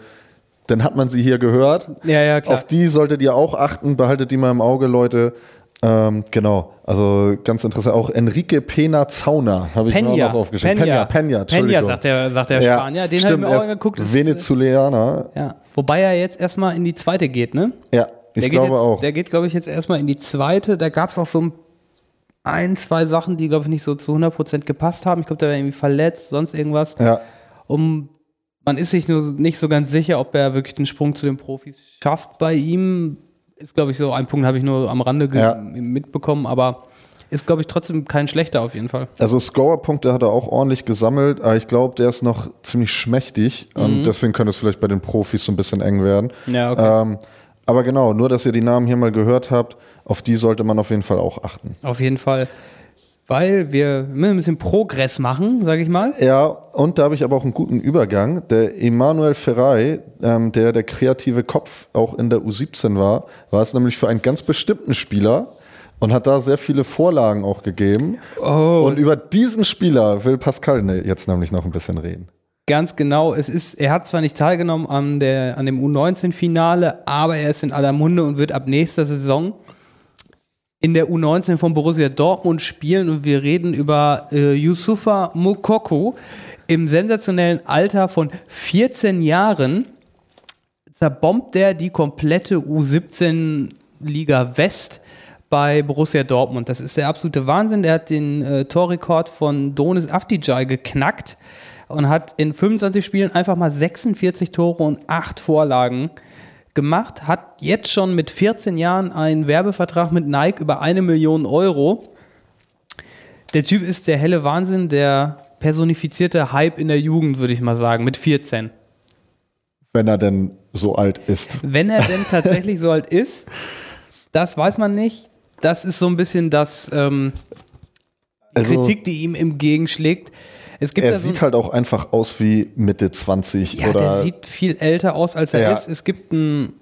dann hat man sie hier gehört. Ja, ja, klar. Auf die solltet ihr auch achten, behaltet die mal im Auge, Leute. Ähm, genau, also ganz interessant. Auch Enrique Pena Zauna habe ich Peña, mir auch noch aufgeschrieben. Peña, Peña, Peña sagt der, sagt der ja, Spanier. Den habe ich mir auch angeguckt. Venezuelaner. Ja, wobei er jetzt erstmal in die zweite geht, ne? Ja, ich der glaube jetzt, auch. Der geht, glaube ich, jetzt erstmal in die zweite. Da gab es auch so ein, zwei Sachen, die, glaube ich, nicht so zu 100% gepasst haben. Ich glaube, der war irgendwie verletzt, sonst irgendwas. Ja. Um man ist sich nur nicht so ganz sicher, ob er wirklich den Sprung zu den Profis schafft. Bei ihm ist, glaube ich, so ein Punkt, habe ich nur am Rande ja. mitbekommen, aber ist, glaube ich, trotzdem kein schlechter auf jeden Fall. Also Scorer-Punkte hat er auch ordentlich gesammelt, aber ich glaube, der ist noch ziemlich schmächtig mhm. und deswegen könnte es vielleicht bei den Profis so ein bisschen eng werden. Ja, okay. Ähm, aber genau, nur dass ihr die Namen hier mal gehört habt, auf die sollte man auf jeden Fall auch achten. Auf jeden Fall weil wir ein bisschen Progress machen, sage ich mal. Ja, und da habe ich aber auch einen guten Übergang. Der Emanuel Ferrei, ähm, der der kreative Kopf auch in der U17 war, war es nämlich für einen ganz bestimmten Spieler und hat da sehr viele Vorlagen auch gegeben. Oh. Und über diesen Spieler will Pascal ne, jetzt nämlich noch ein bisschen reden. Ganz genau. Es ist, er hat zwar nicht teilgenommen an, der, an dem U19-Finale, aber er ist in aller Munde und wird ab nächster Saison in der U19 von Borussia Dortmund spielen und wir reden über äh, Yusufa Mokoko im sensationellen Alter von 14 Jahren zerbombt er die komplette U17 Liga West bei Borussia Dortmund. Das ist der absolute Wahnsinn. Der hat den äh, Torrekord von Donis Afdijay geknackt und hat in 25 Spielen einfach mal 46 Tore und 8 Vorlagen gemacht, hat jetzt schon mit 14 Jahren einen Werbevertrag mit Nike über eine Million Euro. Der Typ ist der helle Wahnsinn, der personifizierte Hype in der Jugend, würde ich mal sagen, mit 14. Wenn er denn so alt ist. Wenn er denn tatsächlich so alt ist, das weiß man nicht. Das ist so ein bisschen das ähm, also, Kritik, die ihm entgegenschlägt. Es gibt er sieht so halt auch einfach aus wie Mitte 20 ja, oder. Der sieht viel älter aus, als er ja. ist. Es gibt einen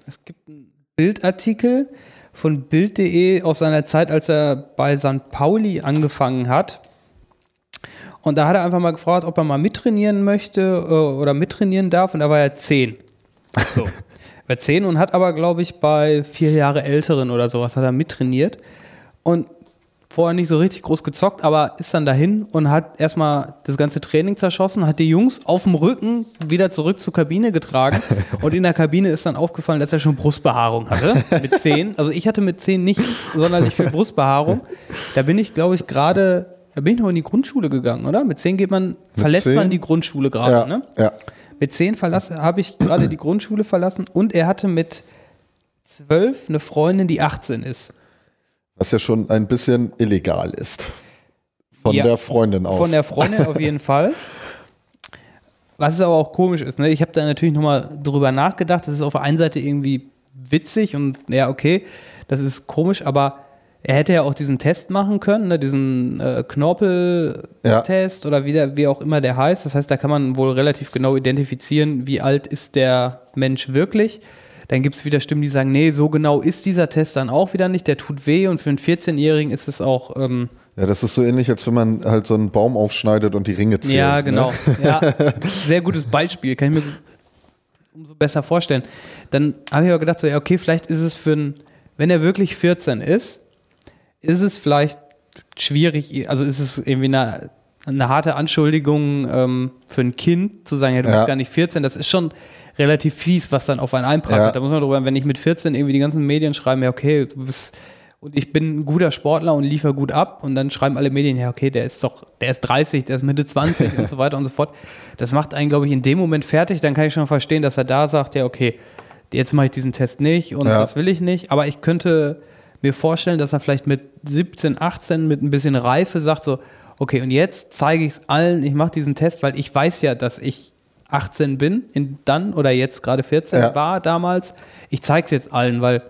Bildartikel von Bild.de aus seiner Zeit, als er bei St. Pauli angefangen hat. Und da hat er einfach mal gefragt, ob er mal mittrainieren möchte äh, oder mittrainieren darf. Und da war er zehn. So. er <laughs> war zehn und hat aber, glaube ich, bei vier Jahre Älteren oder sowas hat er mittrainiert. Und vorher nicht so richtig groß gezockt, aber ist dann dahin und hat erstmal das ganze Training zerschossen, hat die Jungs auf dem Rücken wieder zurück zur Kabine getragen <laughs> und in der Kabine ist dann aufgefallen, dass er schon Brustbehaarung hatte mit <laughs> zehn. Also ich hatte mit zehn nicht sonderlich viel Brustbehaarung. Da bin ich, glaube ich, gerade, da bin ich noch in die Grundschule gegangen, oder? Mit zehn geht man, mit verlässt 10? man die Grundschule gerade, ja, ne? Ja. Mit zehn habe ich gerade die Grundschule verlassen und er hatte mit zwölf eine Freundin, die 18 ist. Was ja schon ein bisschen illegal ist. Von ja, der Freundin aus. Von der Freundin auf jeden Fall. Was es aber auch komisch ist, ne? ich habe da natürlich nochmal drüber nachgedacht. Das ist auf der einen Seite irgendwie witzig und ja, okay, das ist komisch, aber er hätte ja auch diesen Test machen können, ne? diesen äh, Knorpel-Test ja. oder wie, der, wie auch immer der heißt. Das heißt, da kann man wohl relativ genau identifizieren, wie alt ist der Mensch wirklich. Dann gibt es wieder Stimmen, die sagen, nee, so genau ist dieser Test dann auch wieder nicht, der tut weh und für einen 14-Jährigen ist es auch. Ähm ja, das ist so ähnlich, als wenn man halt so einen Baum aufschneidet und die Ringe zählt. Ja, genau. Ne? Ja, <laughs> sehr gutes Beispiel, kann ich mir umso besser vorstellen. Dann habe ich aber gedacht, so, ja, okay, vielleicht ist es für einen, wenn er wirklich 14 ist, ist es vielleicht schwierig, also ist es irgendwie eine, eine harte Anschuldigung ähm, für ein Kind zu sagen, ja, du ja. bist gar nicht 14, das ist schon relativ fies, was dann auf einen einprasselt. Ja. Da muss man drüber, wenn ich mit 14 irgendwie die ganzen Medien schreibe, ja, okay, du bist und ich bin ein guter Sportler und liefere gut ab und dann schreiben alle Medien, ja, okay, der ist doch, der ist 30, der ist Mitte 20 <laughs> und so weiter und so fort. Das macht einen, glaube ich, in dem Moment fertig. Dann kann ich schon verstehen, dass er da sagt, ja, okay, jetzt mache ich diesen Test nicht und ja. das will ich nicht. Aber ich könnte mir vorstellen, dass er vielleicht mit 17, 18 mit ein bisschen Reife sagt, so, okay, und jetzt zeige ich es allen, ich mache diesen Test, weil ich weiß ja, dass ich 18 bin, in, dann oder jetzt gerade 14 ja. war damals. Ich zeige es jetzt allen, weil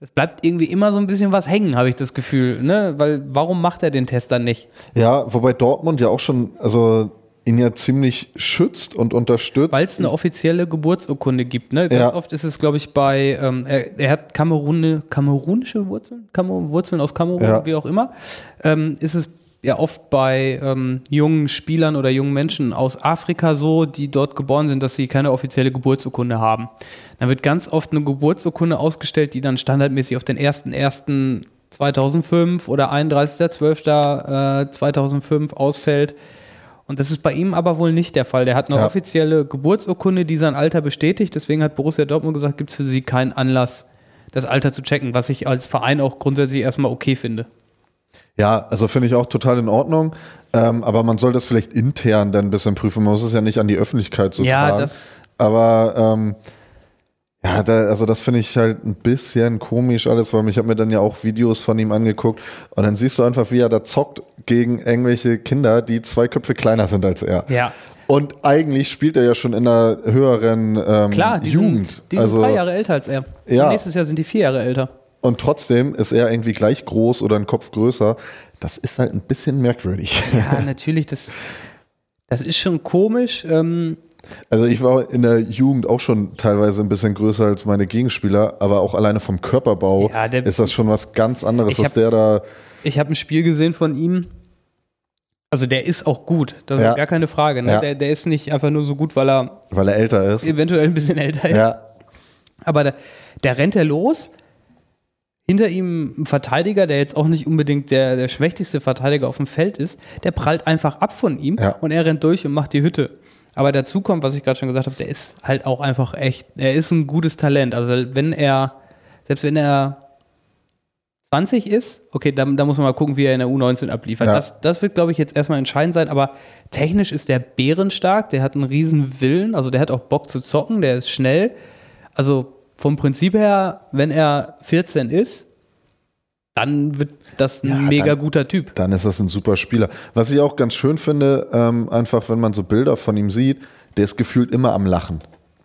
es bleibt irgendwie immer so ein bisschen was hängen, habe ich das Gefühl. Ne? Weil warum macht er den Test dann nicht? Ja, wobei Dortmund ja auch schon, also ihn ja ziemlich schützt und unterstützt. Weil es eine offizielle Geburtsurkunde gibt. Ne? Ganz ja. oft ist es, glaube ich, bei, ähm, er, er, hat Kamerun, kamerunische Wurzeln, Kamer, Wurzeln aus Kamerun, ja. wie auch immer, ähm, ist es ja oft bei ähm, jungen Spielern oder jungen Menschen aus Afrika so, die dort geboren sind, dass sie keine offizielle Geburtsurkunde haben. Dann wird ganz oft eine Geburtsurkunde ausgestellt, die dann standardmäßig auf den 1.1.2005 oder 31.12.2005 ausfällt. Und das ist bei ihm aber wohl nicht der Fall. Der hat eine ja. offizielle Geburtsurkunde, die sein Alter bestätigt. Deswegen hat Borussia Dortmund gesagt, gibt es für sie keinen Anlass, das Alter zu checken, was ich als Verein auch grundsätzlich erstmal okay finde. Ja, also finde ich auch total in Ordnung. Ähm, aber man soll das vielleicht intern dann ein bisschen prüfen. Man muss es ja nicht an die Öffentlichkeit so ja, tragen. Das aber ähm, ja, da, also das finde ich halt ein bisschen komisch alles, weil ich habe mir dann ja auch Videos von ihm angeguckt und dann siehst du einfach, wie er da zockt gegen irgendwelche Kinder, die zwei Köpfe kleiner sind als er. Ja. Und eigentlich spielt er ja schon in einer höheren ähm, Klar, die Jugend. Sind, die sind also, drei Jahre älter als er. Ja. Nächstes Jahr sind die vier Jahre älter und trotzdem ist er irgendwie gleich groß oder ein Kopf größer. Das ist halt ein bisschen merkwürdig. Ja, natürlich, das, das ist schon komisch. Ähm also ich war in der Jugend auch schon teilweise ein bisschen größer als meine Gegenspieler, aber auch alleine vom Körperbau ja, der, ist das schon was ganz anderes, was der da. Ich habe ein Spiel gesehen von ihm. Also der ist auch gut, das ja. ist gar keine Frage. Ne? Ja. Der, der ist nicht einfach nur so gut, weil er weil er älter ist, eventuell ein bisschen älter ist. Ja. Aber da, der rennt er los hinter ihm ein Verteidiger, der jetzt auch nicht unbedingt der, der schmächtigste Verteidiger auf dem Feld ist, der prallt einfach ab von ihm ja. und er rennt durch und macht die Hütte. Aber dazu kommt, was ich gerade schon gesagt habe, der ist halt auch einfach echt, er ist ein gutes Talent. Also wenn er, selbst wenn er 20 ist, okay, da, da muss man mal gucken, wie er in der U19 abliefert. Ja. Das, das wird, glaube ich, jetzt erstmal entscheidend sein, aber technisch ist der bärenstark, der hat einen riesen Willen, also der hat auch Bock zu zocken, der ist schnell. Also vom Prinzip her, wenn er 14 ist, dann wird das ein ja, mega dann, guter Typ. Dann ist das ein super Spieler. Was ich auch ganz schön finde, ähm, einfach wenn man so Bilder von ihm sieht, der ist gefühlt immer am Lachen.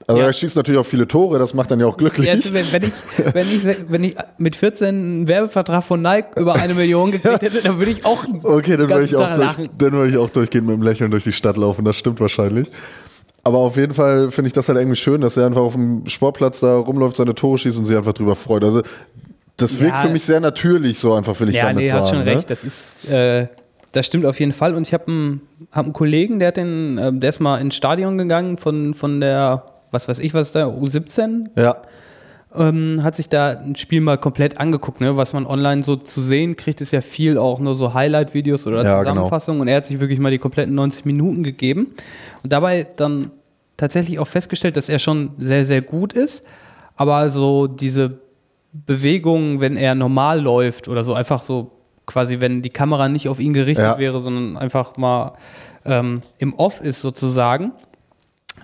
Aber ja. er schießt natürlich auch viele Tore, das macht dann ja auch glücklich. Ja, wenn, wenn, ich, wenn, ich, wenn ich mit 14 einen Werbevertrag von Nike über eine Million gekriegt hätte, dann würde ich auch. <laughs> Okay, dann würde ich, auch durch, würd ich auch durchgehen mit dem Lächeln durch die Stadt laufen, das stimmt wahrscheinlich. Aber auf jeden Fall finde ich das halt irgendwie schön, dass er einfach auf dem Sportplatz da rumläuft, seine Tore schießt und sich einfach drüber freut. Also das wirkt Ja. für mich sehr natürlich, so einfach will ich Ja, damit nee, sagen. hast schon ne? recht. Das ist, äh, das stimmt auf jeden Fall. Und ich habe einen, hab einen Kollegen, der hat den, ähm, der ist mal ins Stadion gegangen von, von der, was weiß ich, was ist da, U17, Ja, ähm, hat sich da ein Spiel mal komplett angeguckt, ne? Was man online so zu sehen kriegt, ist ja viel auch nur so Highlight-Videos oder Ja, genau. Zusammenfassungen. Und er hat sich wirklich mal die kompletten 90 Minuten gegeben. Und dabei dann tatsächlich auch festgestellt, dass er schon sehr, sehr gut ist. Aber also diese Bewegungen, wenn er normal läuft oder so, einfach so quasi, wenn die Kamera nicht auf ihn gerichtet Ja. wäre, sondern einfach mal ähm, im Off ist sozusagen,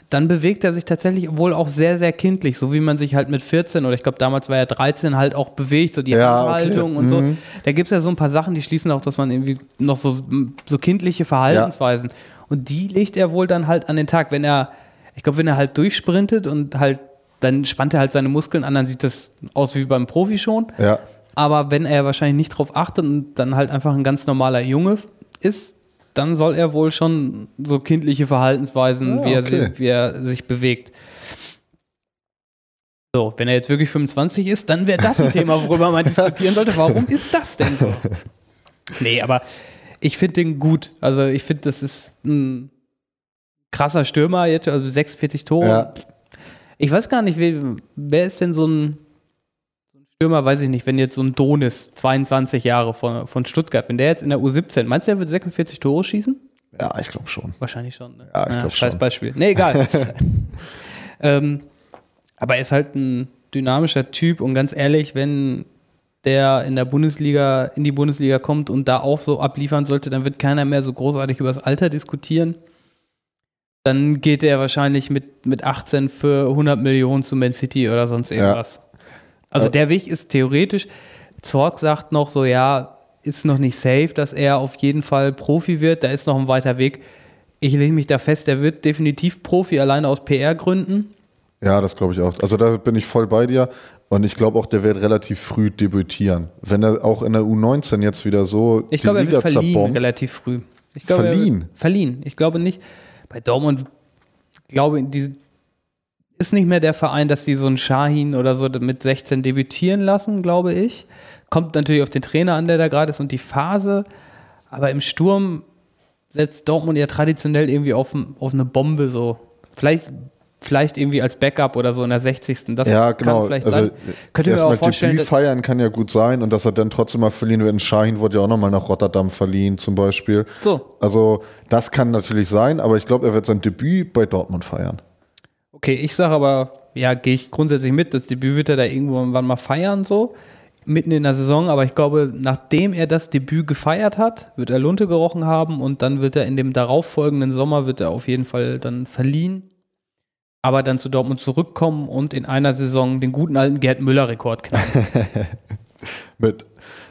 dann bewegt er sich tatsächlich wohl auch sehr, sehr kindlich, so wie man sich halt mit 14 oder ich glaube damals war er 13 halt auch bewegt, so die Ja, Handhaltung okay. und so. Mhm. Da gibt es ja so ein paar Sachen, die schließen auch, dass man irgendwie noch so, so kindliche Verhaltensweisen und die legt er wohl dann halt an den Tag, wenn er, ich glaube, wenn er halt durchsprintet und halt, dann spannt er halt seine Muskeln an, dann sieht das aus wie beim Profi schon. ja. Aber wenn er wahrscheinlich nicht drauf achtet und dann halt einfach ein ganz normaler Junge ist, dann soll er wohl schon so kindliche Verhaltensweisen, Ah, wie, er okay. si- wie er sich bewegt. So, wenn er jetzt wirklich 25 ist, dann wäre das ein Thema, worüber man diskutieren sollte. Warum <laughs> ist das denn so? Nee, aber ich finde den gut. Also ich finde, das ist ein krasser Stürmer jetzt, also 46 Tore. Ja. Ich weiß gar nicht, wer, wer ist denn so ein Stürmer, weiß ich nicht, wenn jetzt so ein Donis, 22 Jahre von, von Stuttgart, wenn der jetzt in der U17, meinst du, er wird 46 Tore schießen? ja, ich glaube schon. Wahrscheinlich schon. Ne? Ja, ich glaub Scheiß schon. Beispiel. Nee, egal. <laughs> <laughs> ähm, aber er ist halt ein dynamischer Typ und ganz ehrlich, wenn der in der Bundesliga, in die Bundesliga kommt und da auch so abliefern sollte, dann wird keiner mehr so großartig über das Alter diskutieren. Dann geht er wahrscheinlich mit, mit 18 für 100 Millionen zu Man City oder sonst irgendwas. Also Äh, der Weg ist theoretisch. Zorg sagt noch so, ja, ist noch nicht safe, dass er auf jeden Fall Profi wird. Da ist noch ein weiter Weg. Ich lege mich da fest, der wird definitiv Profi, alleine aus PR-Gründen. Ja, das glaube ich auch. Also da bin ich voll bei dir. Und ich glaube auch, der wird relativ früh debütieren. Wenn er auch in der U19 jetzt wieder so Ich glaube, er wird verliehen relativ früh. Ich glaube, er Verliehen? Verliehen. Ich glaube nicht. Bei Dortmund, glaube die ist nicht mehr der Verein, dass sie so einen Shahin oder so mit 16 debütieren lassen, glaube ich. Kommt natürlich auf den Trainer an, der da gerade ist und die Phase. Aber im Sturm setzt Dortmund ja traditionell irgendwie auf, auf eine Bombe so. Vielleicht, vielleicht irgendwie als Backup oder so in der 60. Das Ja, genau. vielleicht Also sein. Könnte mir auch vorstellen, Debüt feiern kann ja gut sein und dass er dann trotzdem mal verliehen wird. Ein Shahin wurde ja auch nochmal nach Rotterdam verliehen zum Beispiel. so. Also das kann natürlich sein, aber ich glaube, er wird sein Debüt bei Dortmund feiern. Okay, ich sage aber, ja, gehe ich grundsätzlich mit. Das Debüt wird er da irgendwann mal feiern, so mitten in der Saison. Aber ich glaube, nachdem er das Debüt gefeiert hat, wird er Lunte gerochen haben und dann wird er in dem darauffolgenden Sommer wird er auf jeden Fall dann verliehen. Aber dann zu Dortmund zurückkommen und in einer Saison den guten alten Gerd Müller-Rekord knacken. <laughs> Mit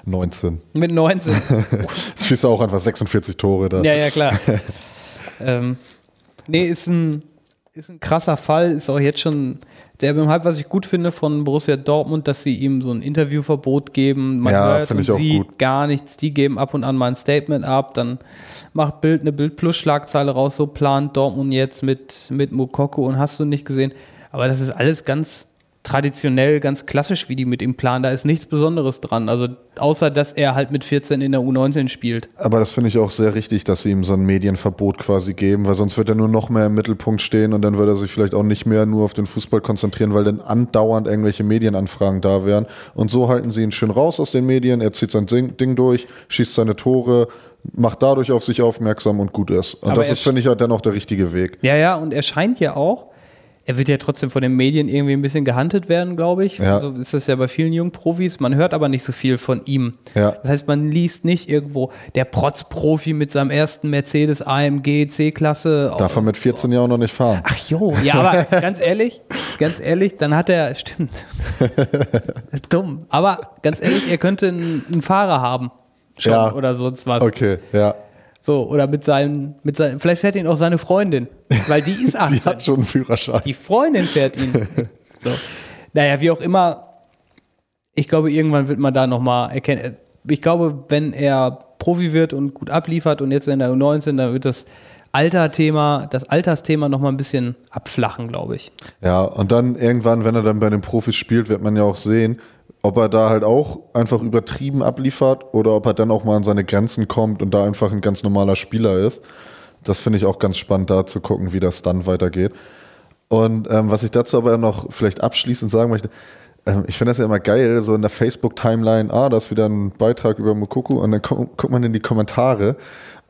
19. Mit 19. Jetzt schießt er auch einfach 46 Tore da. Ja, ja, klar. <laughs> ähm, nee, ist ein, ist ein krasser Fall, ist auch jetzt schon der halt, was ich gut finde von Borussia Dortmund, dass sie ihm so ein Interviewverbot geben. Man Ja, hört und ich sieht gut. gar nichts. Die geben ab und an mal ein Statement ab, dann macht Bild eine Bild-Plus-Schlagzeile raus, so plant Dortmund jetzt mit, mit Mokoko und hast du nicht gesehen. Aber das ist alles ganz traditionell, ganz klassisch, wie die mit ihm planen. Da ist nichts Besonderes dran. Also außer, dass er halt mit 14 in der U19 spielt. Aber das finde ich auch sehr richtig, dass sie ihm so ein Medienverbot quasi geben, weil sonst wird er nur noch mehr im Mittelpunkt stehen und dann würde er sich vielleicht auch nicht mehr nur auf den Fußball konzentrieren, weil dann andauernd irgendwelche Medienanfragen da wären. Und so halten sie ihn schön raus aus den Medien, er zieht sein Ding durch, schießt seine Tore, macht dadurch auf sich aufmerksam und gut ist. Und Aber das ist, finde ich, halt dann auch der richtige Weg. Ja, ja, und er scheint ja auch, er wird ja trotzdem von den Medien irgendwie ein bisschen gehandelt werden, glaube ich. Ja. So ist das ja bei vielen jungen Profis. Man hört aber nicht so viel von ihm. Ja. Das heißt, man liest nicht irgendwo der Protz-Profi mit seinem ersten Mercedes AMG C-Klasse. Darf er mit 14 Jahren noch nicht fahren. Ach jo, ja, aber ganz ehrlich, ganz ehrlich, dann hat er, stimmt, <laughs> dumm. Aber ganz ehrlich, er könnte einen, einen Fahrer haben. Schon Ja. oder sonst was. Okay, ja. So, oder mit seinem, mit seinem, vielleicht fährt ihn auch seine Freundin, weil die ist 18. <laughs> Die hat schon einen Führerschein. Die Freundin fährt ihn. <laughs> So. Naja, wie auch immer, ich glaube, irgendwann wird man da nochmal erkennen. Ich glaube, wenn er Profi wird und gut abliefert und jetzt in der U19, dann wird das Alterthema, das Altersthema nochmal ein bisschen abflachen, glaube ich. Ja, und dann irgendwann, wenn er dann bei den Profis spielt, wird man ja auch sehen, ob er da halt auch einfach übertrieben abliefert oder ob er dann auch mal an seine Grenzen kommt und da einfach ein ganz normaler Spieler ist. Das finde ich auch ganz spannend, da zu gucken, wie das dann weitergeht. Und ähm, was ich dazu aber noch vielleicht abschließend sagen möchte, ähm, ich finde das ja immer geil, so in der Facebook-Timeline, ah, da ist wieder ein Beitrag über Mukuku und dann guckt man in die Kommentare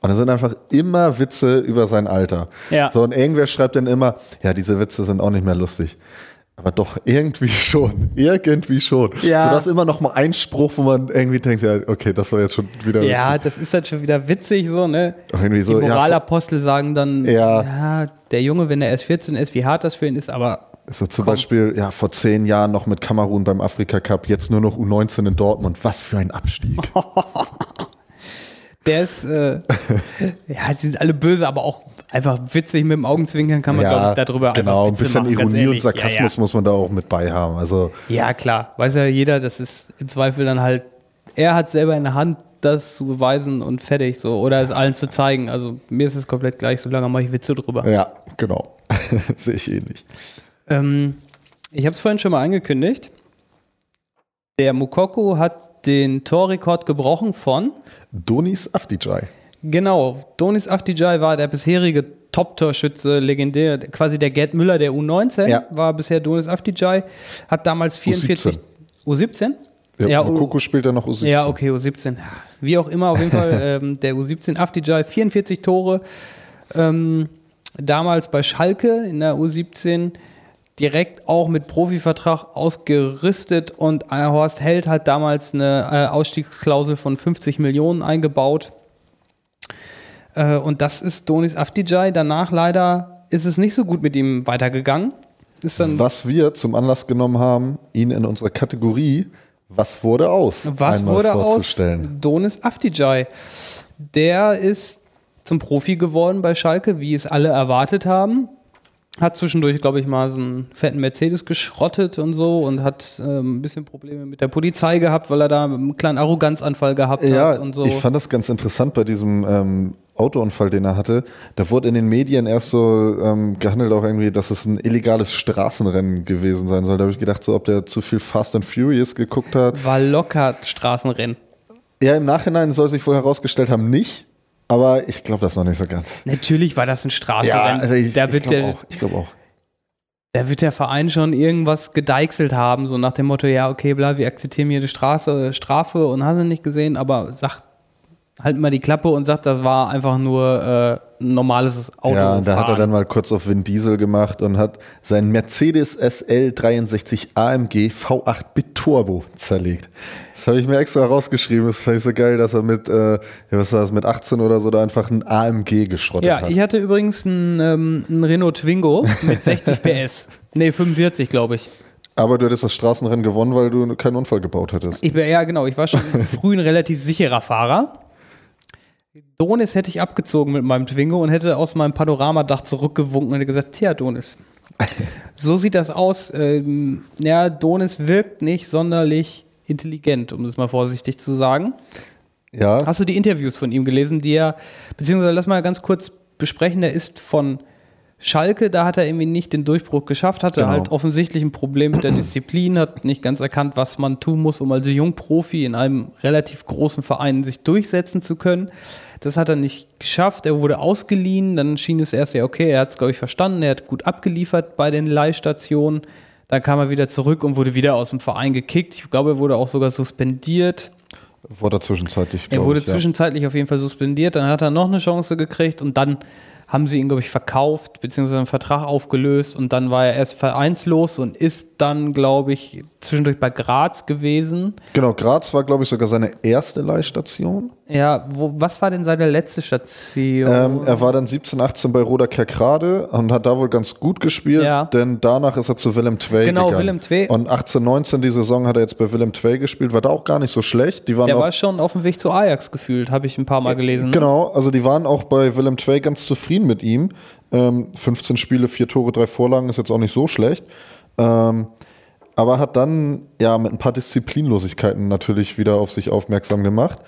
und da sind einfach immer Witze über sein Alter. Ja. So, und irgendwer schreibt dann immer, ja, diese Witze sind auch nicht mehr lustig. Aber doch, irgendwie <laughs> schon. Irgendwie schon. Ja. So, das ist immer noch mal ein Spruch, wo man irgendwie denkt, ja, okay, das war jetzt schon wieder. Ja, witzig. das ist halt schon wieder witzig so, ne? Auch irgendwie so, Die ja, Moralapostel sagen dann, Ja. ja, der Junge, wenn er erst 14 ist, wie hart das für ihn ist, aber So zum Komm. Beispiel, ja, vor zehn Jahren noch mit Kamerun beim Afrika Cup, jetzt nur noch U19 in Dortmund. Was für ein Abstieg. <laughs> der ist, äh, <laughs> ja, die sind alle böse, aber auch einfach witzig mit dem Augenzwinkern kann man, glaube ich, darüber genau, einfach ein Witze bisschen machen, Ironie und. Sarkasmus muss man da auch mit bei haben. Also, Ja, ja. ja, klar, weiß ja jeder, das ist im Zweifel dann halt, er hat selber in der Hand, das zu beweisen und fertig so, oder es allen zu zeigen. Also mir ist es komplett gleich, solange mache ich Witze drüber. ja, genau. <laughs> Sehe ich ähnlich. Ähm, ich habe es vorhin schon mal angekündigt. Der Mukoko hat den Torrekord gebrochen von, Donis Afdijay. genau, Donis Afdijay war der bisherige Top-Torschütze, legendär, quasi der Gerd Müller der U19, Ja. war bisher Donis Afdijay, hat damals 44, U17? Ja, U- Mokoko spielt ja noch U17. Ja, okay, U17. Wie auch immer, auf jeden Fall <laughs> ähm, der U17 Afdijay, 44 Tore. Ähm, damals bei Schalke in der U17 direkt auch mit Profivertrag ausgerüstet und Horst Held hat damals eine äh, Ausstiegsklausel von 50 Millionen eingebaut. Äh, und das ist Donis Afdijay. Danach leider ist es nicht so gut mit ihm weitergegangen. Was wir zum Anlass genommen haben, ihn in unserer Kategorie Was wurde aus? Was wurde aus. Donis Afdijay? Der ist zum Profi geworden bei Schalke, wie es alle erwartet haben. Hat zwischendurch, glaube ich, mal so einen fetten Mercedes geschrottet und so und hat ähm, ein bisschen Probleme mit der Polizei gehabt, weil er da einen kleinen Arroganzanfall gehabt Ja, hat und so. ich fand das ganz interessant bei diesem ähm, Autounfall, den er hatte. Da wurde in den Medien erst so ähm, gehandelt, auch irgendwie, dass es ein illegales Straßenrennen gewesen sein soll. Da habe ich gedacht, so, ob der zu viel Fast and Furious geguckt hat. War locker Straßenrennen. Ja, im Nachhinein soll sich wohl herausgestellt haben, nicht. Aber ich glaube das noch nicht so ganz. Natürlich war das ein Straßenrennen. also ich, da, ich wird glaube der, auch. Ich glaube auch. da wird der Verein schon irgendwas gedeichselt haben, so nach dem Motto, ja, okay, bla, wir akzeptieren hier die Straße, Strafe und hast du nicht gesehen, aber sag halt mal die Klappe und sagt, das war einfach nur äh, ein normales Auto. Ja, und da hat er dann mal kurz auf Vin Diesel gemacht und hat seinen Mercedes SL 63 AMG V8 Biturbo zerlegt. Das habe ich mir extra rausgeschrieben. Das fand ich so geil, dass er mit, äh, ja, was war das, mit 18 oder so da einfach ein AMG geschrottet Ja, hat. ich hatte übrigens einen, ähm, einen Renault Twingo mit 60 <laughs> PS. Nee, 45, glaube ich. Aber du hättest das Straßenrennen gewonnen, weil du keinen Unfall gebaut hättest. Ich ja, genau, ich war schon <laughs> früh ein relativ sicherer Fahrer. Donis hätte ich abgezogen mit meinem Twingo und hätte aus meinem Panoramadach zurückgewunken und hätte gesagt, tja, Donis. <laughs> so sieht das aus. Ähm, ja, Donis wirkt nicht sonderlich intelligent, um das mal vorsichtig zu sagen. Ja, Hast du die Interviews von ihm gelesen, die er, beziehungsweise lass mal ganz kurz besprechen, der ist von Schalke, da hat er irgendwie nicht den Durchbruch geschafft, hatte Genau. halt offensichtlich ein Problem mit der <clears throat> Disziplin, hat nicht ganz erkannt, was man tun muss, um als Jungprofi in einem relativ großen Verein sich durchsetzen zu können. Das hat er nicht geschafft, er wurde ausgeliehen, dann schien es erst ja, okay, er hat es, glaube ich, verstanden, er hat gut abgeliefert bei den Leihstationen. Dann kam er wieder zurück und wurde wieder aus dem Verein gekickt. Ich glaube, er wurde auch sogar suspendiert. wurde er zwischenzeitlich. Er wurde ich, ja. zwischenzeitlich auf jeden Fall suspendiert, dann hat er noch eine Chance gekriegt und dann haben sie ihn, glaube ich, verkauft, beziehungsweise einen Vertrag aufgelöst und dann war er erst vereinslos und ist dann, glaube ich, zwischendurch bei Graz gewesen. Genau, Graz war, glaube ich, sogar seine erste Leihstation. Ja, wo, was war denn seine letzte Station? Ähm, er war dann 17, 18 bei Roda Kerkrade und hat da wohl ganz gut gespielt, Ja. denn danach ist er zu Willem Twey Genau, gegangen. Willem Tvey. Und 18, 19 die Saison hat er jetzt bei Willem Twey gespielt, war da auch gar nicht so schlecht. Die waren Der auch, war schon auf dem Weg zu Ajax gefühlt, habe ich ein paar Mal gelesen. ne? Genau, also die waren auch bei Willem Twey ganz zufrieden mit ihm. Ähm, 15 Spiele, 4 Tore, 3 Vorlagen ist jetzt auch nicht so schlecht. Ähm, aber hat dann ja mit ein paar Disziplinlosigkeiten natürlich wieder auf sich aufmerksam gemacht.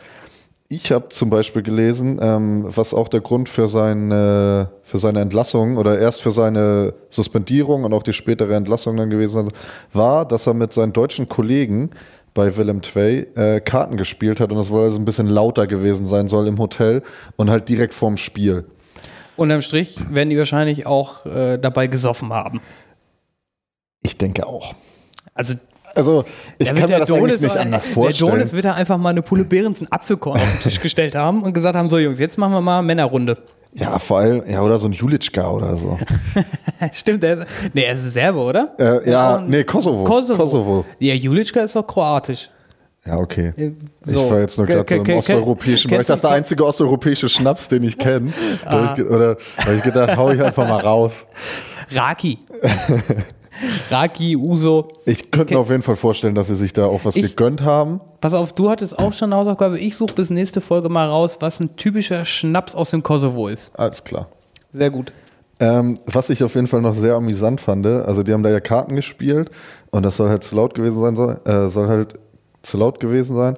Ich habe zum Beispiel gelesen, ähm, was auch der Grund für seine, für seine Entlassung oder erst für seine Suspendierung und auch die spätere Entlassung dann gewesen war, dass er mit seinen deutschen Kollegen bei Willem Twey äh, Karten gespielt hat und das wohl also ein bisschen lauter gewesen sein soll im Hotel und halt direkt vorm Spiel. Unterm Strich werden die wahrscheinlich auch äh, dabei gesoffen haben. Ich denke auch. Also Also ich da kann mir das Donis eigentlich nicht ein- anders Der vorstellen. Donis wird da einfach mal eine Pulle Behrens einen Apfelkorn auf den Tisch gestellt haben und gesagt haben, so Jungs, jetzt machen wir mal Männerrunde. Ja, vor allem, ja, oder so ein Julitschka oder so. <laughs> Stimmt, er ist, nee, er ist Serbe, oder? Äh, ja, auch ein- nee, Kosovo. Kosovo. Kosovo. Ja, Julitschka ist doch kroatisch. Ja, okay. Äh, Ich so. war jetzt nur gerade so im osteuropäischen Bereich. kennst Das der einzige osteuropäische Schnaps, den ich kenne. Ich ge- Oder habe ich gedacht, hau ich einfach mal raus. Raki. <laughs> Raki, Uso. Ich könnte mir auf jeden Fall vorstellen, dass sie sich da auch was Ich- gegönnt haben. Pass auf, du hattest auch schon eine Hausaufgabe. Ich suche bis nächste Folge mal raus, was ein typischer Schnaps aus dem Kosovo ist. Alles klar. Sehr gut. Ähm, was ich auf jeden Fall noch sehr amüsant fand, also die haben da ja Karten gespielt und das soll halt zu laut gewesen sein, soll, äh, soll halt zu laut gewesen sein.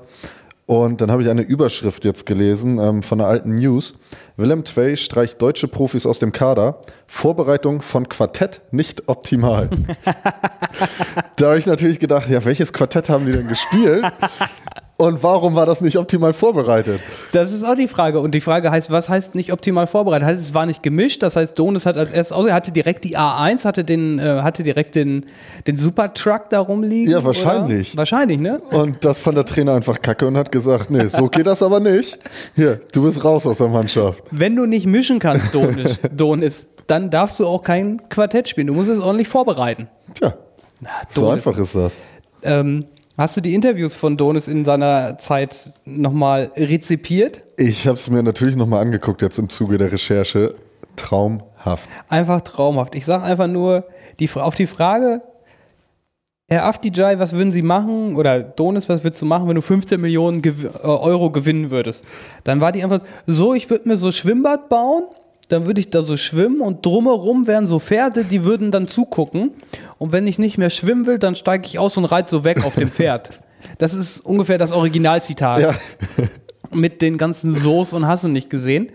Und dann habe ich eine Überschrift jetzt gelesen ähm, von einer alten News. Willem Twey streicht deutsche Profis aus dem Kader. Vorbereitung von Quartett nicht optimal. <laughs> da habe ich natürlich gedacht, ja, welches Quartett haben die denn gespielt? Und warum war das nicht optimal vorbereitet? Das ist auch die Frage. Und die Frage heißt, was heißt nicht optimal vorbereitet? Heißt, es war nicht gemischt. Das heißt, Donis hat als erstes, außer er hatte direkt die A1, hatte den, äh, hatte direkt den, den Supertruck da rumliegen. Ja, wahrscheinlich. Oder? Wahrscheinlich, ne? Und das fand der Trainer einfach kacke und hat gesagt, nee, so geht das aber nicht. Hier, du bist raus aus der Mannschaft. Wenn du nicht mischen kannst, Donis, <laughs> Donis dann darfst du auch kein Quartett spielen. Du musst es ordentlich vorbereiten. Tja, so Donis. einfach ist das. Ähm, hast du die Interviews von Donis in seiner Zeit nochmal rezipiert? Ich habe es mir natürlich nochmal angeguckt jetzt im Zuge der Recherche. Traumhaft. Einfach traumhaft. Ich sage einfach nur, die, auf die Frage, Herr Afdijay, was würden Sie machen? Oder Donis, was würdest du machen, wenn du 15 Millionen äh, Euro gewinnen würdest? Dann war die Antwort, so, ich würde mir so Schwimmbad bauen, dann würde ich da so schwimmen und drumherum wären so Pferde, die würden dann zugucken. Und wenn ich nicht mehr schwimmen will, dann steige ich aus und reite so weg auf dem Pferd. Das ist ungefähr das Originalzitat. Ja, Mit den ganzen Soße und hast du nicht gesehen.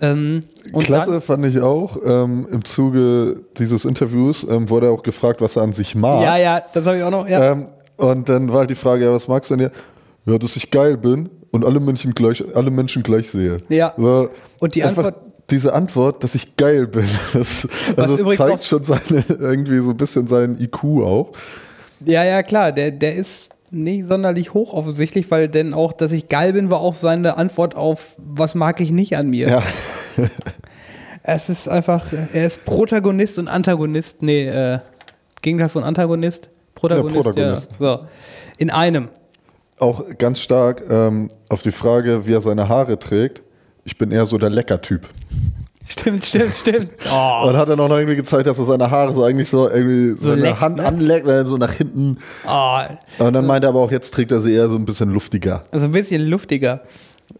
Ähm, und klasse dann- fand ich auch. Ähm, Im Zuge dieses Interviews ähm, wurde er auch gefragt, was er an sich mag. Ja, ja, das habe ich auch noch. Ja. Ähm, und dann war halt die Frage, ja, was magst du denn hier? Ja, dass ich geil bin und alle Menschen gleich, alle Menschen gleich sehe. Ja. So, Und die Antwort- Diese Antwort, dass ich geil bin, <laughs> das, also das zeigt schon seine, irgendwie so ein bisschen seinen IQ auch. Ja, ja, klar, der, der ist nicht sonderlich hoch offensichtlich, weil denn auch, dass ich geil bin, war auch seine Antwort auf, was mag ich nicht an mir. Ja. <laughs> Es ist einfach, er ist Protagonist und Antagonist, nee, äh, Gegenteil von Antagonist, Protagonist, ja, Protagonist. So, in einem. Auch ganz stark ähm, auf die Frage, wie er seine Haare trägt. Ich bin eher so der Lecker-Typ. Stimmt, stimmt, stimmt. Oh, <laughs> Und hat er noch irgendwie gezeigt, dass er seine Haare so eigentlich so irgendwie So seine leckt, Hand ne? anleckt, oder so nach hinten. oh, Und dann meinte er aber auch, jetzt trägt er sie eher so ein bisschen luftiger. also ein bisschen luftiger.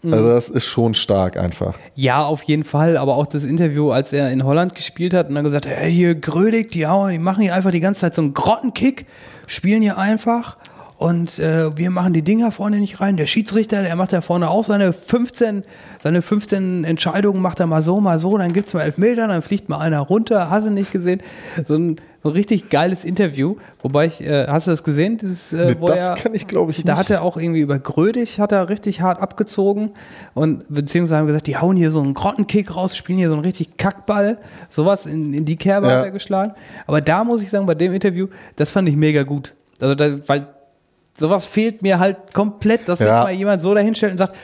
Mhm. Also das ist schon stark einfach. Ja, auf jeden Fall, aber auch das Interview, als er in Holland gespielt hat und dann gesagt, hey, hier Grödig, die, hauen, die machen hier einfach die ganze Zeit so einen Grottenkick, spielen hier einfach und äh, wir machen die Dinger vorne nicht rein. Der Schiedsrichter, der macht da vorne auch seine 15, seine 15 Entscheidungen, macht er mal so, mal so, dann gibt's mal Elfmeter, dann fliegt mal einer runter, hast du nicht gesehen. So ein, so ein richtig geiles Interview, wobei ich, äh, hast du das gesehen? Dieses, äh, Nee, wo das er, kann ich, glaube ich, da nicht. hat er auch irgendwie über Grödig hat er richtig hart abgezogen und beziehungsweise haben gesagt, die hauen hier so einen Grottenkick raus, spielen hier so einen richtig Kackball, sowas in, in die Kerbe Ja. hat er geschlagen. Aber da muss ich sagen, bei dem Interview, das fand ich mega gut. Also da, weil sowas fehlt mir halt komplett, dass Ja. jetzt mal jemand so dahinstellt und sagt,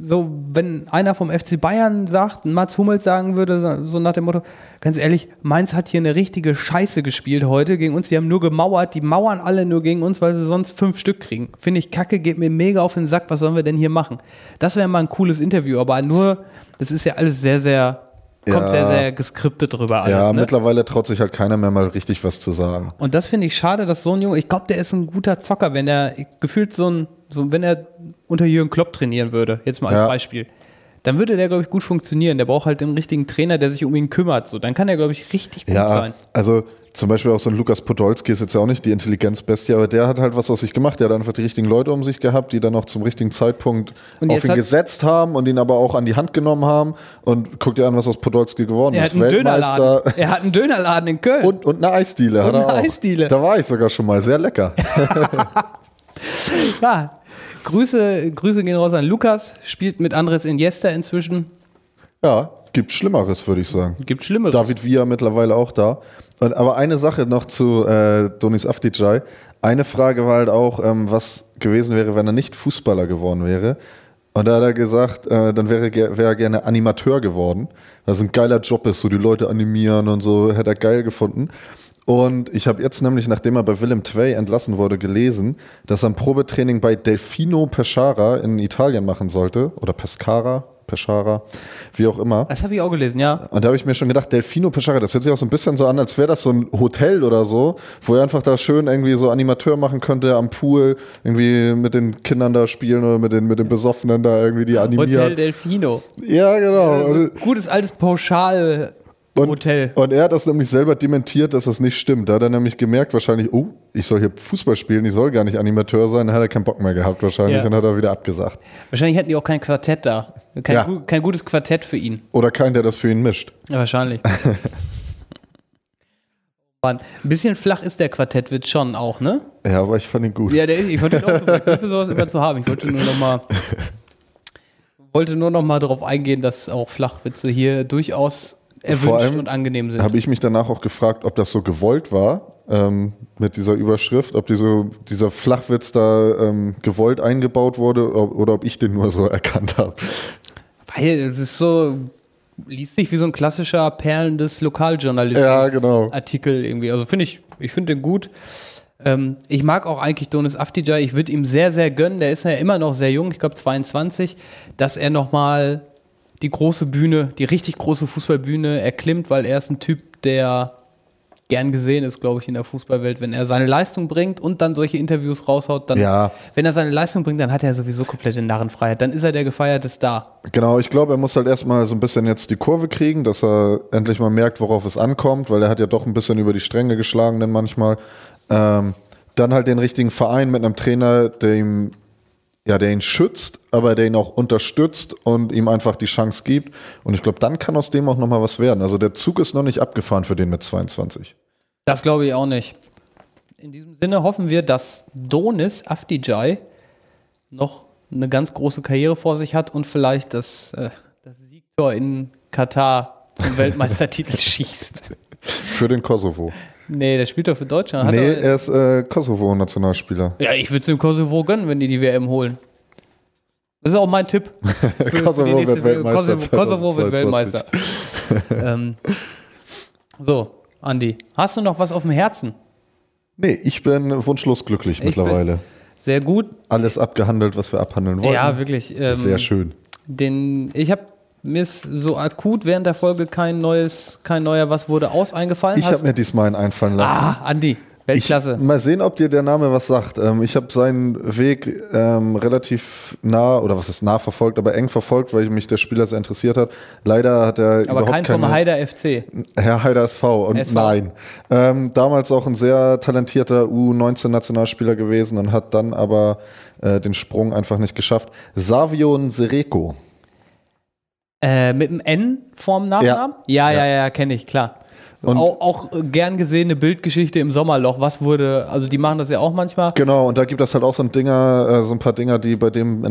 so, wenn einer vom FC Bayern sagt, Mats Hummels sagen würde, so- so nach dem Motto, ganz ehrlich, Mainz hat hier eine richtige Scheiße gespielt heute gegen uns, die haben nur gemauert, die mauern alle nur gegen uns, weil sie sonst fünf Stück kriegen. Finde ich kacke, geht mir mega auf den Sack, was sollen wir denn hier machen? Das wäre mal ein cooles Interview, aber nur, das ist ja alles sehr, sehr, kommt Ja. sehr, sehr geskriptet drüber alles. ja, ne? mittlerweile traut sich halt keiner mehr mal richtig was zu sagen. Und das finde ich schade, dass so ein Junge, ich glaube, der ist ein guter Zocker, wenn er gefühlt so ein, so, wenn er unter Jürgen Klopp trainieren würde, jetzt mal als Ja. Beispiel, dann würde der, glaube ich, gut funktionieren. Der braucht halt den richtigen Trainer, der sich um ihn kümmert. So, dann kann er, glaube ich, richtig gut Ja, sein. also zum Beispiel auch so ein Lukas Podolski ist jetzt ja auch nicht die Intelligenzbestie, aber der hat halt was aus sich gemacht. Der hat einfach die richtigen Leute um sich gehabt, die dann auch zum richtigen Zeitpunkt Und auf ihn hat- gesetzt haben und ihn aber auch an die Hand genommen haben. Und guck dir an, was aus Podolski geworden Er ist. hat einen Dönerladen. Er hat einen Dönerladen in Köln. Und, und eine Eisdiele hat Und er eine auch. Eisdiele. Da war ich sogar schon mal. Sehr lecker. <laughs> Ja, Grüße, Grüße gehen raus an Lukas, spielt mit Andres Iniesta inzwischen. Ja, gibt Schlimmeres, würde ich sagen. Gibt Schlimmeres. David Villa mittlerweile auch da. Und, aber eine Sache noch zu äh, Donis Afdijay. Eine Frage war halt auch, ähm, was gewesen wäre, wenn er nicht Fußballer geworden wäre. Und da hat er gesagt, äh, dann wäre, er gerne Animateur geworden. Was ein geiler Job ist, so die Leute animieren und so, hätte er geil gefunden. Und ich habe jetzt nämlich, nachdem er bei Willem Twey entlassen wurde, gelesen, dass er ein Probetraining bei Delfino Pescara in Italien machen sollte. Oder Pescara, Pescara, wie auch immer. das habe ich auch gelesen, ja. Und da habe ich mir schon gedacht, Delfino Pescara, das hört sich auch so ein bisschen so an, als wäre das so ein Hotel oder so, wo er einfach da schön irgendwie so Animateur machen könnte am Pool, irgendwie mit den Kindern da spielen oder mit den, mit den Besoffenen da irgendwie die animieren. Hotel Delfino. Ja, genau. Also, gutes altes Pauschal-Hotel. Und, und er hat das nämlich selber dementiert, dass das nicht stimmt. Da hat er nämlich gemerkt, wahrscheinlich, oh, ich soll hier Fußball spielen, ich soll gar nicht Animateur sein. Da hat er keinen Bock mehr gehabt, wahrscheinlich, Ja. und hat er wieder abgesagt. Wahrscheinlich hätten die auch kein Quartett da. Kein, Ja. kein gutes Quartett für ihn. Oder kein, der das für ihn mischt. Ja, wahrscheinlich. <laughs> Mann, ein bisschen flach ist der Quartettwitz schon auch, ne? Ja, aber ich fand ihn gut. Ja, der ist, ich wollte ihn auch so, für sowas immer zu haben. Ich wollte nur noch mal, <laughs> wollte nur noch mal darauf eingehen, dass auch Flachwitze hier durchaus erwünscht und angenehm sind. habe ich mich danach auch gefragt, ob das so gewollt war ähm, mit dieser Überschrift, ob diese, dieser Flachwitz da ähm, gewollt eingebaut wurde oder, oder ob ich den nur so <laughs> erkannt habe. Weil es ist so, liest sich wie so ein klassischer Perlen des Lokaljournalismus Ja, genau. Artikel irgendwie. Also finde ich, ich finde den gut. Ähm, ich mag auch eigentlich Donis Afdijay. Ich würde ihm sehr, sehr gönnen. Der ist ja immer noch sehr jung, ich glaube 22, dass er nochmal die große Bühne, die richtig große Fußballbühne erklimmt, weil er ist ein Typ, der gern gesehen ist, glaube ich, in der Fußballwelt. Wenn er seine Leistung bringt und dann solche Interviews raushaut, dann, Ja. wenn er seine Leistung bringt, dann hat er sowieso komplette Narrenfreiheit. Dann ist er der gefeierte Star. Genau, ich glaube, er muss halt erstmal so ein bisschen jetzt die Kurve kriegen, dass er endlich mal merkt, worauf es ankommt, weil er hat ja doch ein bisschen über die Stränge geschlagen, denn manchmal. Ähm, dann halt den richtigen Verein mit einem Trainer, der ihm ja, der ihn schützt, aber der ihn auch unterstützt und ihm einfach die Chance gibt. Und ich glaube, dann kann aus dem auch nochmal was werden. Also der Zug ist noch nicht abgefahren für den mit 22. Das glaube ich auch nicht. In diesem Sinne hoffen wir, dass Donis Afdijay noch eine ganz große Karriere vor sich hat und vielleicht das, äh, das Siegtor in Katar zum <laughs> Weltmeistertitel schießt. Für den Kosovo. Nee, der spielt doch für Deutschland. Hat nee, er, er ist äh, Kosovo-Nationalspieler. ja, ich würde es dem Kosovo gönnen, wenn die die WM holen. Das ist auch mein Tipp. <laughs> Für, Kosovo wird Weltmeister Kosovo, Kosovo wird 2022. Weltmeister. ähm, so, Andi, hast du noch was auf dem Herzen? Nee, ich bin wunschlos glücklich bin- mittlerweile. Sehr gut. Alles abgehandelt, was wir abhandeln wollten. Ja, wirklich. Ähm, Sehr schön. Den, ich habe mir ist so akut während der Folge kein neues, kein neuer Was wurde aus eingefallen. Ich habe mir diesmal einen einfallen lassen. ah, Andi, Weltklasse. Ich, mal sehen, ob dir der Name was sagt. Ähm, ich habe seinen Weg ähm, relativ nah, oder was ist nah verfolgt, aber eng verfolgt, weil mich der Spieler sehr interessiert hat. Leider hat er Aber überhaupt kein vom keine, Heider FC. Herr Heider SV und SV. nein. Ähm, damals auch ein sehr talentierter U19-Nationalspieler gewesen und hat dann aber äh, den Sprung einfach nicht geschafft. Savion Sereko. Äh, mit einem N vorm Nachnamen? Ja, ja, ja, Ja. kenne ich, klar. Und- auch, auch gern gesehene Bildgeschichte im Sommerloch. Was wurde, also die machen das ja auch manchmal. Genau, und da gibt es halt auch so ein Dinger, äh, so ein paar Dinger, die bei dem in der